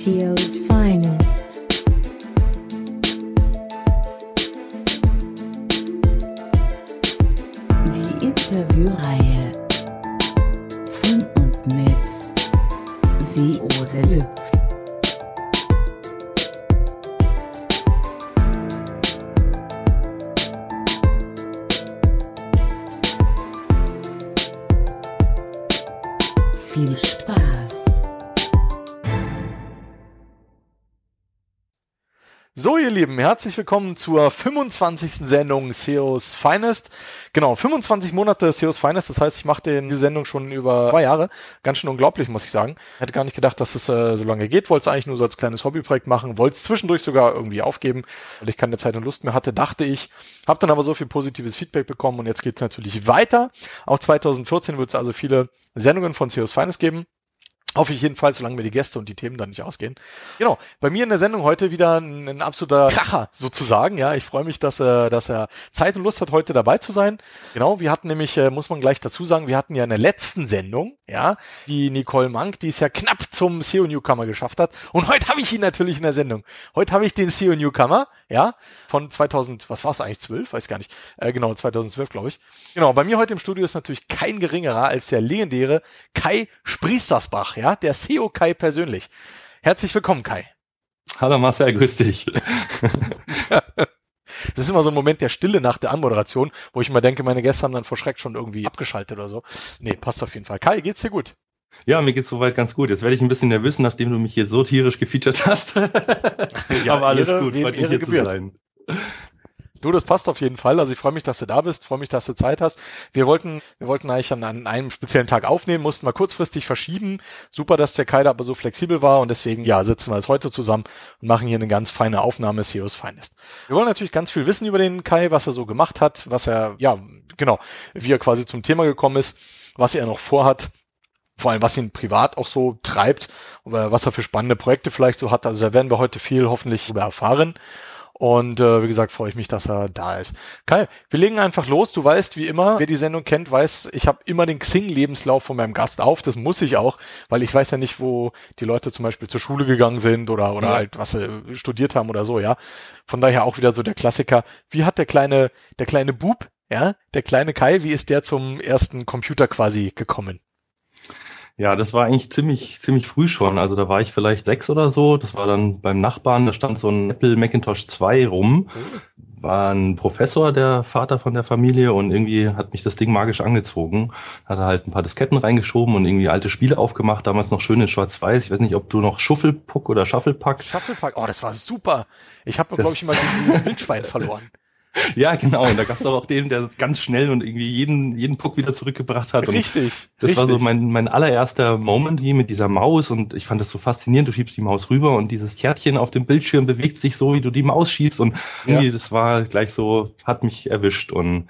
CEO's Lieben, herzlich willkommen zur 25. Sendung SEOs Finest. Genau, 25 Monate SEOs Finest, das heißt, ich mache diese Sendung schon über zwei Jahre. Ganz schön unglaublich, muss ich sagen. Hätte gar nicht gedacht, dass es äh, so lange geht. Wollte es eigentlich nur so als kleines Hobbyprojekt machen. Wollte es zwischendurch sogar irgendwie aufgeben, weil ich keine Zeit und Lust mehr hatte, dachte ich. Habe dann aber so viel positives Feedback bekommen und jetzt geht es natürlich weiter. Auch 2014 wird es also viele Sendungen von SEOs Finest geben. Hoffe ich jedenfalls, solange mir die Gäste und die Themen dann nicht ausgehen. Genau, bei mir in der Sendung heute wieder ein, ein absoluter Kracher sozusagen. Ja, ich freue mich, dass, er, dass er Zeit und Lust hat, heute dabei zu sein. Genau, wir hatten nämlich, äh, muss man gleich dazu sagen, wir hatten ja in der letzten Sendung, ja, die Nicole Mank, die es ja knapp zum SEO Newcomer geschafft hat. Und heute habe ich ihn natürlich in der Sendung. Heute habe ich den SEO Newcomer, ja, von 2000, was war es eigentlich, 12? Weiß gar nicht. Äh, genau, 2012, glaube ich. Genau, bei mir heute im Studio ist natürlich kein geringerer als der legendäre Kai Spriestersbach, ja, der SEO Kai persönlich. Herzlich willkommen, Kai. Hallo Marcel, grüß dich. Das ist immer so ein Moment der Stille nach der Anmoderation, wo ich immer denke, meine Gäste haben dann vor Schreck schon irgendwie abgeschaltet oder so. Nee, passt auf jeden Fall. Kai, geht's dir gut? Ja, mir geht's soweit ganz gut. Jetzt werde ich ein bisschen nervös, nachdem du mich hier so tierisch gefeatured hast. Ja, Aber alles Ehre, gut, freut mich hier gebührt. zu sein. Du, das passt auf jeden Fall. Also ich freue mich, dass du da bist, freue mich, dass du Zeit hast. Wir wollten, wir wollten eigentlich an, an einem speziellen Tag aufnehmen, mussten mal kurzfristig verschieben. Super, dass der Kai da aber so flexibel war und deswegen, ja, sitzen wir jetzt heute zusammen und machen hier eine ganz feine Aufnahme SEOs Finest. Wir wollen natürlich ganz viel wissen über den Kai, was er so gemacht hat, was er, ja, genau, wie er quasi zum Thema gekommen ist, was er noch vorhat. Vor allem, was ihn privat auch so treibt, was er für spannende Projekte vielleicht so hat. Also da werden wir heute viel hoffentlich darüber erfahren. Und äh, wie gesagt, freue ich mich, dass er da ist. Kai, wir legen einfach los. Du weißt, wie immer, wer die Sendung kennt, weiß, ich habe immer den Xing-Lebenslauf von meinem Gast auf. Das muss ich auch, weil ich weiß ja nicht, wo die Leute zum Beispiel zur Schule gegangen sind oder, oder Ja. halt was sie studiert haben oder so, ja. Von daher auch wieder so der Klassiker. Wie hat der kleine, der kleine Bub, ja, der kleine Kai, wie ist der zum ersten Computer quasi gekommen? Ja, das war eigentlich ziemlich, ziemlich früh schon. Also da war ich vielleicht sechs oder so. Das war dann beim Nachbarn, da stand so ein Apple Macintosh 2 rum. War ein Professor, der Vater von der Familie und irgendwie hat mich das Ding magisch angezogen. Hat er halt ein paar Disketten reingeschoben und irgendwie alte Spiele aufgemacht, damals noch schön in schwarz-weiß. Ich weiß nicht, ob du noch Schuffelpuck oder Shufflepack Shufflepack, oh, das war super. Ich habe, glaube ich, mal dieses Wildschwein verloren. Ja, genau. Und da gab es auch den, der ganz schnell und irgendwie jeden, jeden Puck wieder zurückgebracht hat. Und Richtig. das war so richtig. mein, mein allererster Moment hier mit dieser Maus und ich fand das so faszinierend. Du schiebst die Maus rüber und dieses Kärtchen auf dem Bildschirm bewegt sich so, wie du die Maus schiebst und irgendwie, das war gleich so, hat mich erwischt und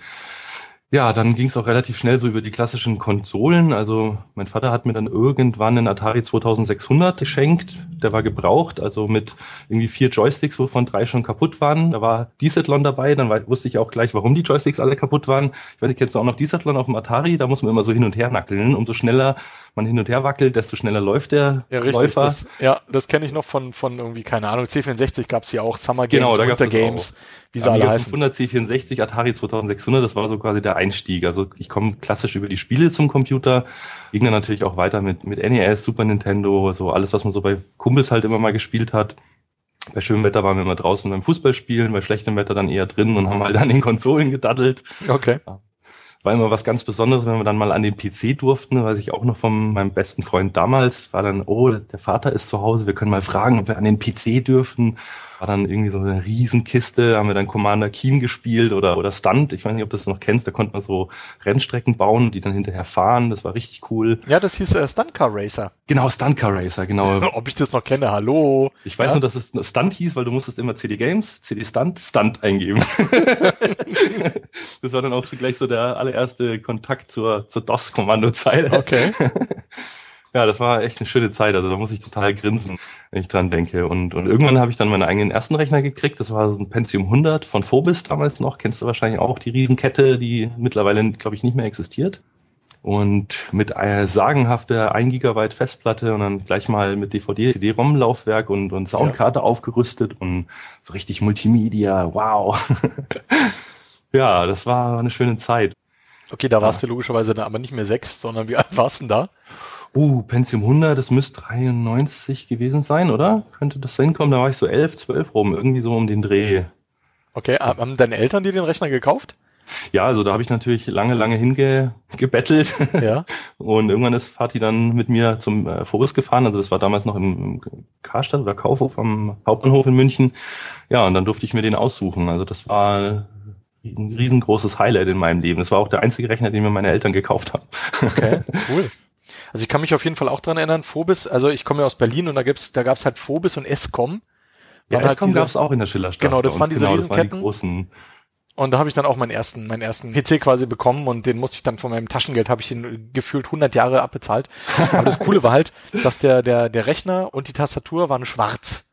ja, dann ging es auch relativ schnell so über die klassischen Konsolen. Also mein Vater hat mir dann irgendwann einen Atari 2600 geschenkt. Der war gebraucht, also mit irgendwie vier Joysticks, wovon drei schon kaputt waren. Da war Decathlon dabei, dann wusste ich auch gleich, warum die Joysticks alle kaputt waren. Ich weiß nicht, kennst du auch noch Decathlon auf dem Atari? Da muss man immer so hin und her nackeln. Umso schneller man hin und her wackelt, desto schneller läuft der Ja, richtig. Läufer. Das, ja, das kenne ich noch von, von irgendwie, keine Ahnung, C64 gab es ja auch, Summer Games, Genau, da gab's Winter Games, wie sie alle heißen. 500, C64, Atari 2600, das war so quasi der Einstieg. Also ich komme klassisch über die Spiele zum Computer, ging dann natürlich auch weiter mit, mit NES, Super Nintendo, so alles, was man so bei Kumpels halt immer mal gespielt hat. Bei schönem Wetter waren wir immer draußen beim Fußballspielen, bei schlechtem Wetter dann eher drin und haben halt an den Konsolen gedaddelt. Okay. War immer was ganz Besonderes, wenn wir dann mal an den PC durften, weiß ich auch noch von meinem besten Freund damals, war dann, oh, der Vater ist zu Hause, wir können mal fragen, ob wir an den PC dürfen. War dann irgendwie so eine Riesenkiste, haben wir dann Commander Keen gespielt oder, oder Stunt. Ich weiß nicht, ob du das noch kennst, da konnte man so Rennstrecken bauen, die dann hinterher fahren. Das war richtig cool. Ja, das hieß äh, Stunt Car Racer. Genau, Stunt Car Racer, genau. Ob ich das noch kenne, hallo. Ich weiß Ja. nur, dass es Stunt hieß, weil du musstest immer CD Games, CD Stunt, Stunt eingeben. das war dann auch gleich so der allererste Kontakt zur, zur DOS-Kommandozeile. Okay. Ja, das war echt eine schöne Zeit. Also da muss ich total grinsen, wenn ich dran denke. Und, und irgendwann habe ich dann meinen eigenen ersten Rechner gekriegt. Das war so ein Pentium 100 von Phobis damals noch. Kennst du wahrscheinlich auch die Riesenkette, die mittlerweile, glaube ich, nicht mehr existiert. und mit einer sagenhafter 1 Gigabyte Festplatte und dann gleich mal mit DVD, CD-ROM-Laufwerk und, und Soundkarte ja. aufgerüstet und so richtig Multimedia, wow. ja, das war eine schöne Zeit. Okay, da warst du logischerweise dann aber nicht mehr sechs, sondern wie alt warst du denn da? Uh, Pentium 100, das müsste 93 gewesen sein, oder? Könnte das hinkommen? Da war ich so 11, 12 rum, irgendwie so um den Dreh. Okay, haben deine Eltern dir den Rechner gekauft? Ja, also da habe ich natürlich lange, lange hingebettelt. Ja. Und irgendwann ist Vati dann mit mir zum äh, Vorbus gefahren. Also das war damals noch im Karstadt oder Kaufhof am Hauptbahnhof in München. Ja, und dann durfte ich mir den aussuchen. Also das war ein riesengroßes Highlight in meinem Leben. Das war auch der einzige Rechner, den mir meine Eltern gekauft haben. Okay, cool. Also ich kann mich auf jeden Fall auch dran erinnern, Phobis, also ich komme ja aus Berlin und da gibt's, da gab's halt Phobis und Escom. Ja, Escom halt gab's auch in der Schillerstraße. Genau, das waren diese genau, Riesenketten. Die großen und da habe ich dann auch meinen ersten, meinen ersten PC quasi bekommen und den musste ich dann von meinem Taschengeld, habe ich ihn gefühlt 100 Jahre abbezahlt. Aber das Coole war halt, dass der, der, der Rechner und die Tastatur waren schwarz.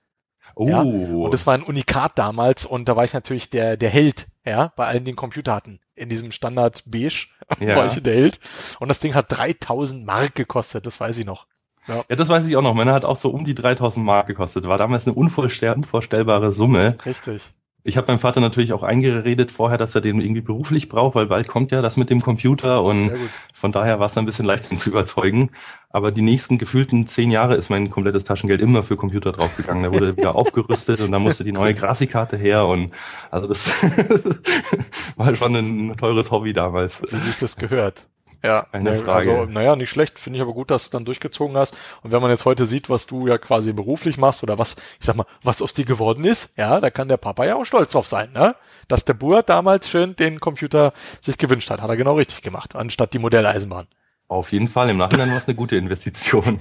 Oh. Ja? Und das war ein Unikat damals und da war ich natürlich der, der Held, ja, bei allen, die einen Computer hatten. In diesem Standard beige ja. war ich der Held. Und das Ding hat 3000 Mark gekostet, das weiß ich noch. Ja. ja, das weiß ich auch noch. Meiner hat auch so um die 3000 Mark gekostet. War damals eine unvorstellbare Summe. Richtig. Ich habe meinem Vater natürlich auch eingeredet vorher, dass er den irgendwie beruflich braucht, weil bald kommt ja das mit dem Computer und von daher war es ein bisschen leicht, ihn zu überzeugen. Aber die nächsten gefühlten zehn Jahre ist mein komplettes Taschengeld immer für Computer draufgegangen. Da wurde wieder aufgerüstet und da musste die neue Grafikkarte her und also das war schon ein teures Hobby damals. Wie sich das gehört. Ja, eine ne, Frage. Also, naja, nicht schlecht. Finde ich aber gut, dass du dann durchgezogen hast. Und wenn man jetzt heute sieht, was du ja quasi beruflich machst oder was, ich sag mal, was aus dir geworden ist, ja, da kann der Papa ja auch stolz drauf sein, ne? Dass der Bur damals schön den Computer sich gewünscht hat. Hat er genau richtig gemacht, anstatt die Modelleisenbahn. Auf jeden Fall. Im Nachhinein war es eine gute Investition.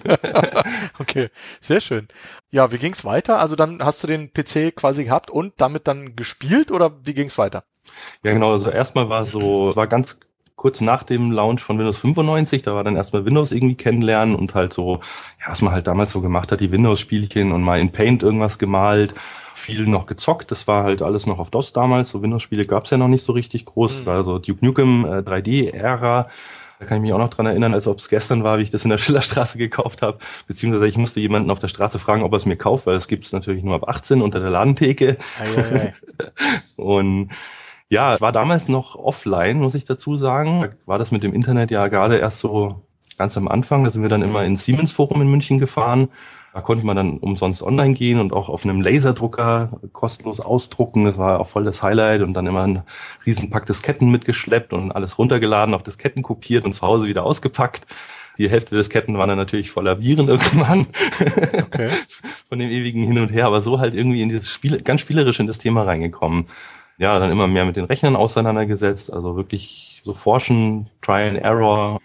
okay, sehr schön. Ja, wie ging's weiter? Also dann hast du den PC quasi gehabt und damit dann gespielt oder wie ging's weiter? Ja, genau. Also erstmal war so, es war ganz kurz nach dem Launch von Windows 95, da war dann erstmal Windows irgendwie kennenlernen und halt so, ja, was man halt damals so gemacht hat, die Windows-Spielchen und mal in Paint irgendwas gemalt, viel noch gezockt, das war halt alles noch auf DOS damals, so Windows-Spiele gab's ja noch nicht so richtig groß, mhm. war so Duke Nukem äh, 3D-Ära, da kann ich mich auch noch dran erinnern, als ob es gestern war, wie ich das in der Schillerstraße gekauft habe. Beziehungsweise ich musste jemanden auf der Straße fragen, ob er es mir kauft, weil es gibt es natürlich nur ab 18 unter der Ladentheke. Ei, ei, ei. und ja, ich war damals noch offline, muss ich dazu sagen. Da war das mit dem Internet ja gerade erst so ganz am Anfang. Da sind wir dann immer ins Siemens Forum in München gefahren. Da konnte man dann umsonst online gehen und auch auf einem Laserdrucker kostenlos ausdrucken. Das war auch voll das Highlight und dann immer ein Riesenpack Disketten mitgeschleppt und alles runtergeladen, auf Disketten kopiert und zu Hause wieder ausgepackt. Die Hälfte des Ketten war dann natürlich voller Viren irgendwann. Okay. Von dem ewigen Hin und Her, aber so halt irgendwie in dieses Spiel, ganz spielerisch in das Thema reingekommen ja, dann immer mehr mit den Rechnern auseinandergesetzt, also wirklich so forschen, Try and Error.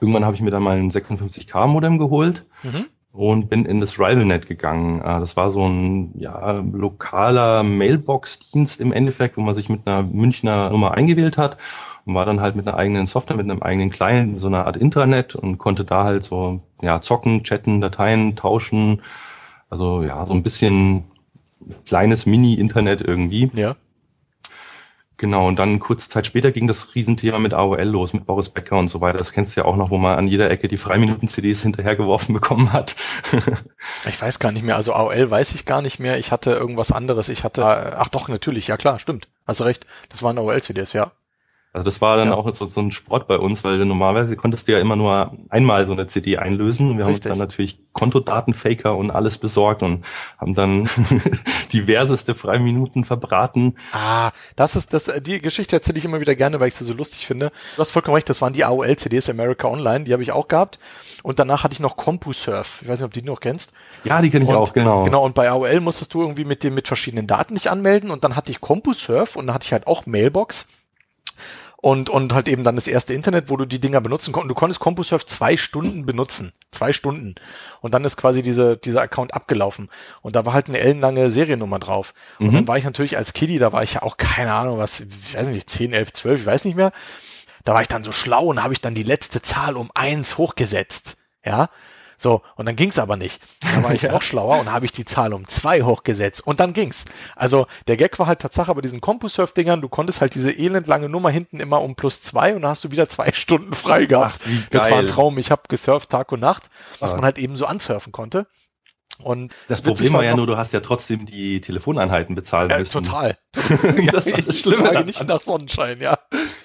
Irgendwann habe ich mir dann mal ein 56K-Modem geholt mhm. und bin in das RivalNet gegangen. Äh, das war so ein ja, lokaler Mailbox-Dienst im Endeffekt, wo man sich mit einer Münchner Nummer eingewählt hat und war dann halt mit einer eigenen Software, mit einem eigenen Client, so einer Art Intranet und konnte da halt so ja zocken, chatten, Dateien tauschen. Also ja, so ein bisschen kleines Mini-Internet irgendwie. Ja. Genau, und dann kurze Zeit später ging das Riesenthema mit AOL los, mit Boris Becker und so weiter. Das kennst du ja auch noch, wo man an jeder Ecke die Freiminuten-CDs hinterhergeworfen bekommen hat. ich weiß gar nicht mehr. Also AOL weiß ich gar nicht mehr. Ich hatte irgendwas anderes. Ich hatte, ach doch, natürlich. Ja klar, stimmt. Hast recht. Das waren AOL-CDs, ja. Also das war dann ja. auch so, so, ein Sport bei uns, weil normalerweise konntest du ja immer nur einmal so eine CD einlösen. Und wir Richtig. haben uns dann natürlich Kontodatenfaker und alles besorgt und haben dann diverseste Freiminuten verbraten. Ah, das ist das, die Geschichte erzähle ich immer wieder gerne, weil ich sie so lustig finde. Du hast vollkommen recht, das waren die AOL-CDs America Online, die habe ich auch gehabt. Und danach hatte ich noch CompuServe. Ich weiß nicht, ob du die noch kennst. Ja, die kenne ich und, auch, genau. Genau, und bei AOL musstest du irgendwie mit dem mit verschiedenen Daten dich anmelden und dann hatte ich CompuServe und dann hatte ich halt auch Mailbox und, und halt eben dann das erste Internet, wo du die Dinger benutzen konntest. Du konntest CompuServe zwei Stunden benutzen. Zwei Stunden. Und dann ist quasi diese, dieser Account abgelaufen. Und da war halt eine ellenlange Seriennummer drauf. Und mhm. dann war ich natürlich als Kiddie, da war ich ja auch keine Ahnung, was, ich weiß nicht, 10, 11, 12, ich weiß nicht mehr. Da war ich dann so schlau und habe ich dann die letzte Zahl um eins hochgesetzt. Ja. So, und dann ging's aber nicht. Da war ich noch schlauer und habe ich die Zahl um zwei hochgesetzt und dann ging's. Also der Gag war halt Tatsache bei diesen CompuServe-Dingern, du konntest halt diese elendlange Nummer hinten immer um plus zwei und dann hast du wieder zwei Stunden frei gehabt. Ach, das war ein. Traum. Ich habe gesurft Tag und Nacht, was Ja. man halt eben so ansurfen konnte. Und Das Problem war ja nur, du hast ja trotzdem die Telefoneinheiten bezahlen äh, müssen. total. das ist das Ich Schlimme. daran. nicht nach Sonnenschein, ja.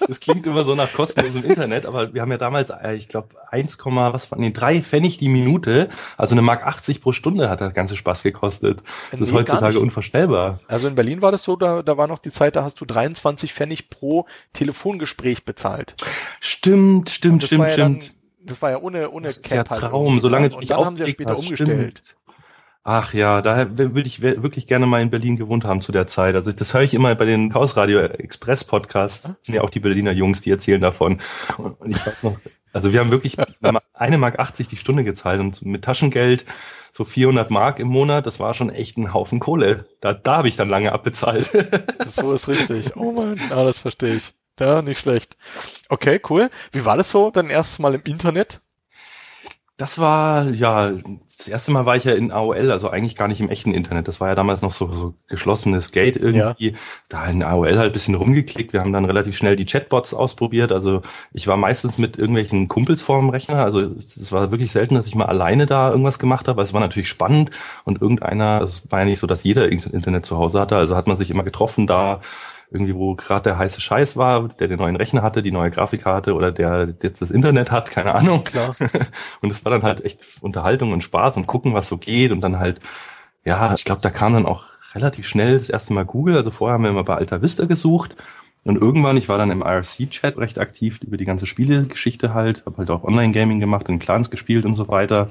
Das klingt immer so nach kostenlosem Internet, aber wir haben ja damals, äh, ich glaube, 1, was war, nee, 3 Pfennig die Minute, also eine Mark 80 pro Stunde hat der ganze Spaß gekostet. Das ist Nee, gar heutzutage unvorstellbar. Also in Berlin war das so, da, da war noch die Zeit, da hast du 23 Pfennig pro Telefongespräch bezahlt. Stimmt, stimmt, stimmt, ja dann, stimmt. das war ja ohne, ohne Das ist ja Cap halt Traum, irgendwie, solange du Und dann haben sie ja später hast, umgestellt. stimmt. Ach ja, daher würde ich wirklich gerne mal in Berlin gewohnt haben zu der Zeit. Also das höre ich immer bei den Chaos Radio Express Podcasts. Das sind ja auch die Berliner Jungs, die erzählen davon. Und ich weiß noch, also wir haben wirklich eine Mark 80 die Stunde gezahlt und mit Taschengeld so 400 Mark im Monat. Das war schon echt ein Haufen Kohle. Da, da habe ich dann lange abbezahlt. So ist richtig. Oh Mann, ja, das verstehe ich. Ja, nicht schlecht. Okay, cool. Wie war das so, dein erstes Mal im Internet? Das war, ja, das erste Mal war ich ja in AOL, also eigentlich gar nicht im echten Internet. Das war ja damals noch so, so geschlossenes Gate irgendwie. Da in AOL halt ein bisschen rumgeklickt. Wir haben dann relativ schnell die Chatbots ausprobiert. Also ich war meistens mit irgendwelchen Kumpels vorm Rechner. Also es war wirklich selten, dass ich mal alleine da irgendwas gemacht habe. Es war natürlich spannend und irgendeiner, es war ja nicht so, dass jeder Internet zu Hause hatte. Also hat man sich immer getroffen da irgendwie, wo gerade der heiße Scheiß war, der den neuen Rechner hatte, die neue Grafikkarte oder der jetzt das Internet hat, keine Ahnung. Klar. und es war dann halt echt Unterhaltung und Spaß und gucken, was so geht und dann halt, ja, ich glaube, da kam dann auch relativ schnell das erste Mal Google. Also vorher haben wir immer bei Alta Vista gesucht und irgendwann, ich war dann im IRC-Chat recht aktiv über die ganze Spielegeschichte halt, habe halt auch Online-Gaming gemacht, in Clans gespielt und so weiter.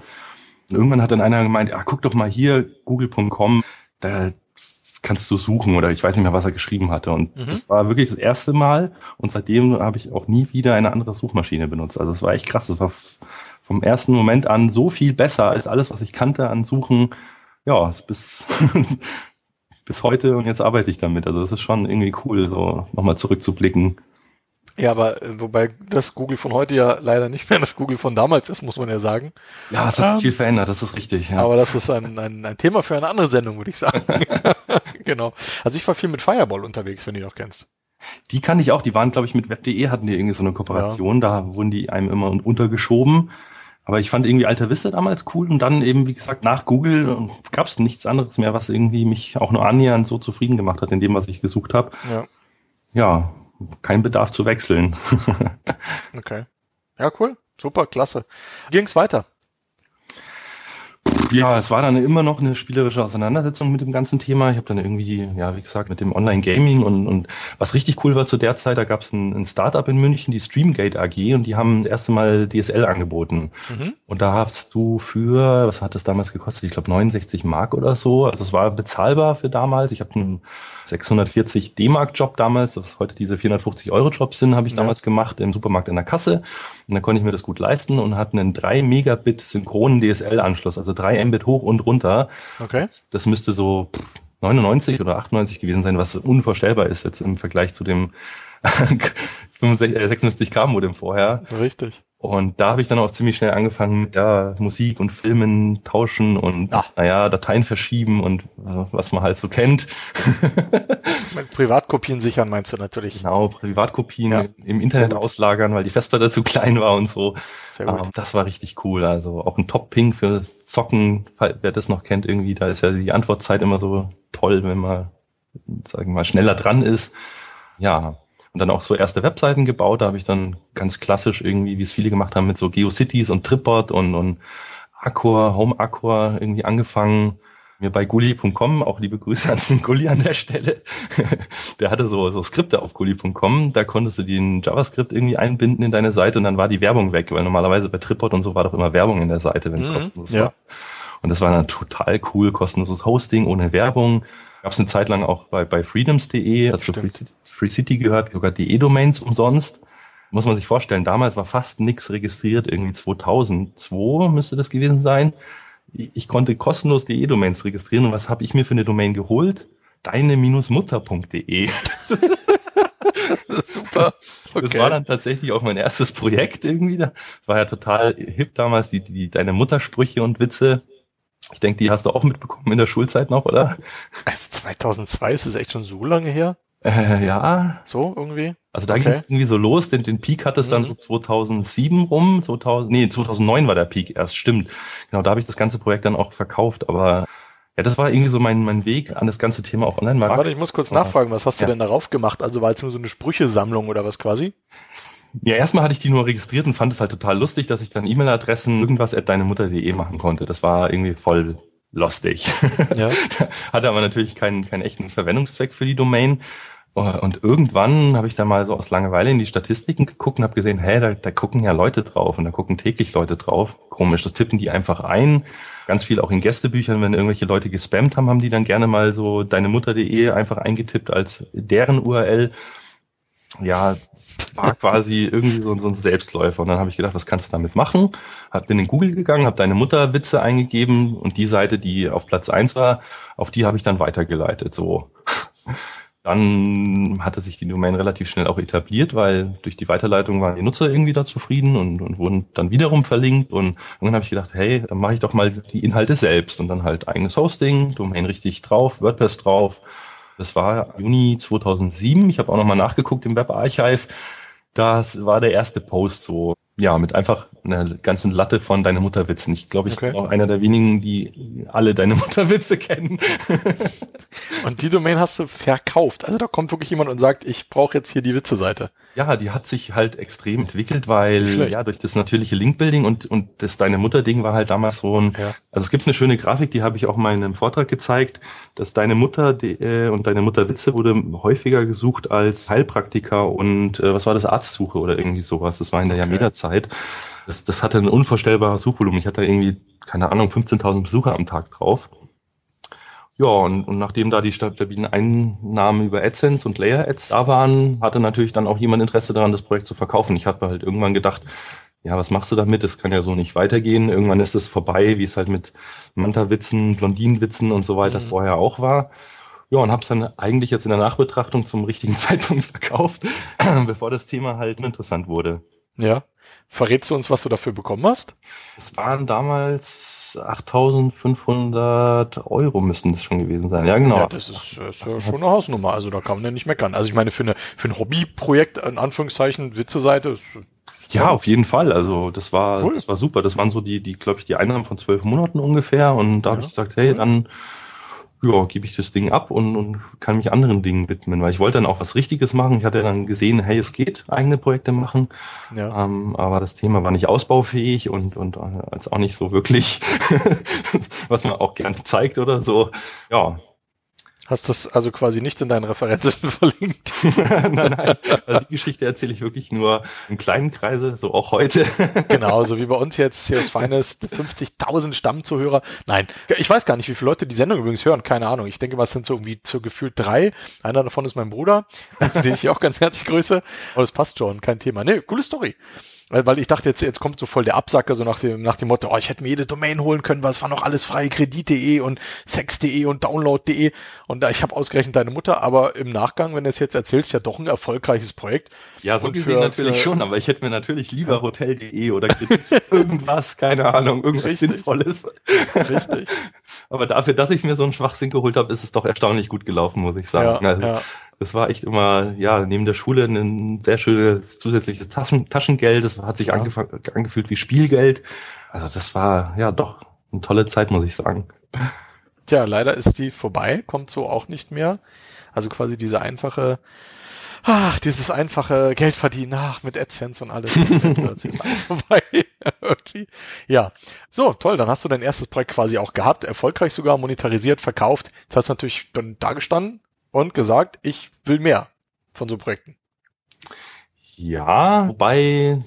Und irgendwann hat dann einer gemeint, ah, guck doch mal hier, google.com, da kannst du suchen oder ich weiß nicht mehr, was er geschrieben hatte. Und Mhm. das war wirklich das erste Mal und seitdem habe ich auch nie wieder eine andere Suchmaschine benutzt. Also es war echt krass. Es war vom ersten Moment an so viel besser als alles, was ich kannte an Suchen. Ja, bis, bis heute und jetzt arbeite ich damit. Also es ist schon irgendwie cool, so nochmal zurückzublicken. Ja, aber äh, wobei das Google von heute ja leider nicht mehr das Google von damals ist, muss man ja sagen. Ja, es hat sich Ähm, viel verändert, das ist richtig. Ja. Aber das ist ein, ein, ein Thema für eine andere Sendung, würde ich sagen. genau. Also ich war viel mit Fireball unterwegs, wenn du die noch kennst. Die kannte ich auch, die waren, glaube ich, mit Web.de hatten die irgendwie so eine Kooperation, da wurden die einem immer untergeschoben. Aber ich fand irgendwie Alta Vista damals cool und dann eben, wie gesagt, nach Google gab es nichts anderes mehr, was irgendwie mich auch nur annähernd so zufrieden gemacht hat in dem, was ich gesucht habe. Ja, Ja, kein Bedarf zu wechseln. okay. Ja, cool. Super, klasse. Ging's weiter? Ja, es war dann immer noch eine spielerische Auseinandersetzung mit dem ganzen Thema. Ich habe dann irgendwie, ja, wie gesagt, mit dem Online-Gaming und, und was richtig cool war zu der Zeit, da gab es ein, ein Startup in München, die Streamgate AG, und die haben das erste Mal DSL angeboten. Mhm. Und da hast du für, was hat das damals gekostet? Ich glaube 69 Mark oder so. Also es war bezahlbar für damals. Ich habe einen 640 D-Mark-Job damals, was heute diese 450 Euro-Jobs sind, habe ich Ja. damals gemacht im Supermarkt in der Kasse. Und dann konnte ich mir das gut leisten und hatte einen 3 Megabit synchronen DSL-Anschluss, also 3 Mbit hoch und runter. Okay. Das müsste so 99 oder 98 gewesen sein, was unvorstellbar ist jetzt im Vergleich zu dem 65, äh, 56k Modem vorher. Richtig. Und da habe ich dann auch ziemlich schnell angefangen mit ja, Musik und Filmen tauschen und Ah. naja, Dateien verschieben und was man halt so kennt. Mit Privatkopien sichern meinst du natürlich. genau, Privatkopien Ja, im Internet auslagern, weil die Festplatte zu klein war und so. Sehr gut. Ähm, das war richtig cool. Also auch ein Top-Ping für Zocken, wer das noch kennt irgendwie, da ist ja die Antwortzeit immer so toll, wenn man, sagen wir mal, schneller dran ist. Ja. Und dann auch so erste Webseiten gebaut. Da habe ich dann ganz klassisch irgendwie, wie es viele gemacht haben, mit so GeoCities und Tripbot und, und Accor, Home Accor irgendwie angefangen. Mir bei Gulli.com, auch liebe Grüße an den Gulli an der Stelle. Der hatte so, so Skripte auf Gulli.com, da konntest du den JavaScript irgendwie einbinden in deine Seite und dann war die Werbung weg, weil normalerweise bei Tripod und so war doch immer Werbung in der Seite, wenn es Mhm, kostenlos ja. war. Und das war dann total cool, kostenloses Hosting ohne Werbung. Gab es eine Zeit lang auch bei, bei freedoms.de, hat zu Free. City, Free City gehört, sogar DE-Domains umsonst. Muss man sich vorstellen, damals war fast nichts registriert, irgendwie 2002 müsste das gewesen sein. Ich konnte kostenlos DE-Domains registrieren und was habe ich mir für eine Domain geholt? Deine-mutter.de. Super. Das Okay. war dann tatsächlich auch mein erstes Projekt irgendwie. Das war ja total hip damals, die, die, deine Muttersprüche und Witze. Ich denke, die hast du auch mitbekommen in der Schulzeit noch, oder? Also 2002 ist es echt schon so lange her? Äh, ja, So irgendwie? also da Okay. ging es irgendwie so los. Den, den Peak hat es dann Mhm. so 2007 rum. 2000, nee, 2009 war der Peak erst, stimmt. Genau, da habe ich das ganze Projekt dann auch verkauft. Aber ja, das war irgendwie so mein, mein Weg an das ganze Thema auch Online-Marketing. Warte, ich muss kurz nachfragen, was hast du Ja. denn darauf gemacht? Also war es nur so eine Sprüchesammlung oder was quasi? Ja, erstmal hatte ich die nur registriert und fand es halt total lustig, dass ich dann E-Mail-Adressen irgendwas at deinemutter.de machen konnte. Das war irgendwie voll lustig. Ja. Hatte aber natürlich keinen, keinen echten Verwendungszweck für die Domain. Und irgendwann habe ich da mal so aus Langeweile in die Statistiken geguckt und habe gesehen, hä, da, da gucken ja Leute drauf und da gucken täglich Leute drauf. Komisch, das tippen die einfach ein. Ganz viel auch in Gästebüchern, wenn irgendwelche Leute gespammt haben, haben die dann gerne mal so deinemutter.de einfach eingetippt als deren URL ja, war quasi irgendwie so, so ein Selbstläufer. Und dann habe ich gedacht, was kannst du damit machen? Hab bin in Google gegangen, habe deine Mutter Witze eingegeben und die Seite, die auf Platz eins war, auf die habe ich dann weitergeleitet. So. Dann hatte sich die Domain relativ schnell auch etabliert, weil durch die Weiterleitung waren die Nutzer irgendwie da zufrieden und, und wurden dann wiederum verlinkt. Und dann habe ich gedacht, hey, dann mache ich doch mal die Inhalte selbst und dann halt eigenes Hosting, Domain richtig drauf, WordPress drauf. Das war Juni 2007. Ich habe auch nochmal nachgeguckt im Webarchive. Das war der erste Post so, ja, mit einfach einer ganzen Latte von Deine Mutterwitzen. Ich glaube, ich Okay. bin auch einer der wenigen, die alle Deine Mutterwitze kennen. Und die Domain hast du verkauft. Also da kommt wirklich jemand und sagt, ich brauche jetzt hier die Witze-Seite. Ja, die hat sich halt extrem entwickelt, weil Schlecht. ja durch das natürliche Linkbuilding und und das deine Mutter Ding war halt damals so ein Ja. also es gibt eine schöne Grafik, die habe ich auch mal in einem Vortrag gezeigt, dass deine Mutter die, äh, und deine Mutter Witze wurde häufiger gesucht als Heilpraktiker und äh, was war das Arztsuche oder irgendwie sowas, das war in der Okay. Yameda Zeit. Das das hatte ein unvorstellbares Suchvolumen. Ich hatte irgendwie keine Ahnung 15.000 Besucher am Tag drauf. Ja, und, und nachdem da die stabilen Einnahmen über AdSense und Layer Ads da waren, hatte natürlich dann auch jemand Interesse daran, das Projekt zu verkaufen. Ich habe halt irgendwann gedacht, ja, was machst du damit? Das kann ja so nicht weitergehen. Irgendwann ist es vorbei, wie es halt mit Manta-Witzen, Blondinenwitzen und so weiter Mhm. vorher auch war. Ja, und habe es dann eigentlich jetzt in der Nachbetrachtung zum richtigen Zeitpunkt verkauft, bevor das Thema halt interessant wurde. Ja. Verrätst du uns, was du dafür bekommen hast? Es waren damals 8.500 Euro müssten das schon gewesen sein. Ja, genau. Ja, das ist, äh, ist ja schon eine Hausnummer. Also da kann man ja nicht meckern. Also ich meine, für, eine, für ein Hobbyprojekt, in Anführungszeichen, Witze-Seite, ist, Ja, auf jeden Fall. Also das war, Cool. das war super. Das waren so die, die, glaube ich, die Einnahmen von zwölf Monaten ungefähr. Und da habe Ja. ich gesagt, hey, dann ja, gebe ich das Ding ab und, und kann mich anderen Dingen widmen, weil ich wollte dann auch was Richtiges machen. Ich hatte dann gesehen, hey, es geht, eigene Projekte machen, ja. ähm, aber das Thema war nicht ausbaufähig und, und äh, als auch nicht so wirklich, was man auch gern zeigt oder so. Ja, Hast das also quasi nicht in deinen Referenzen verlinkt? nein, nein. Also die Geschichte erzähle ich wirklich nur im kleinen Kreise, so auch heute. Genau, so wie bei uns jetzt Seos Finest, 50.000 Stammzuhörer. Nein, ich weiß gar nicht, wie viele Leute die Sendung übrigens hören, keine Ahnung. Ich denke mal, es sind so irgendwie so gefühlt drei. Einer davon ist mein Bruder, den ich auch ganz herzlich grüße. Aber es passt schon, kein Thema. Nee, coole Story. Weil, weil ich dachte, jetzt, jetzt kommt so voll der Absacker, so nach dem, nach dem Motto, oh, ich hätte mir jede Domain holen können, weil es war noch alles frei, kredit.de und sex.de und download.de. Und da, ich habe ausgerechnet deine Mutter, aber im Nachgang, wenn du es jetzt erzählst, ja doch ein erfolgreiches Projekt. Ja, so Und gesehen für- natürlich für- schon, aber ich hätte mir natürlich lieber Hotel.de oder Kredit irgendwas, keine Ahnung, irgendwas Richtig. Sinnvolles. Richtig. Aber dafür, dass ich mir so einen Schwachsinn geholt habe, ist es doch erstaunlich gut gelaufen, muss ich sagen. Ja, also, ja. Das war echt immer, ja, neben der Schule ein sehr schönes zusätzliches Taschen, Taschengeld. Das hat sich Ja. angef- angefühlt wie Spielgeld. Also das war, ja, doch eine tolle Zeit, muss ich sagen. Tja, leider ist die vorbei, kommt so auch nicht mehr. Also quasi diese einfache, ach, dieses einfache Geld verdienen, ach, mit AdSense und alles. Ist alles vorbei. Irgendwie. Ja. So, toll, dann hast du dein erstes Projekt quasi auch gehabt, erfolgreich sogar monetarisiert, verkauft. Jetzt hast du natürlich dann da gestanden und gesagt, ich will mehr von so Projekten. Ja, wobei,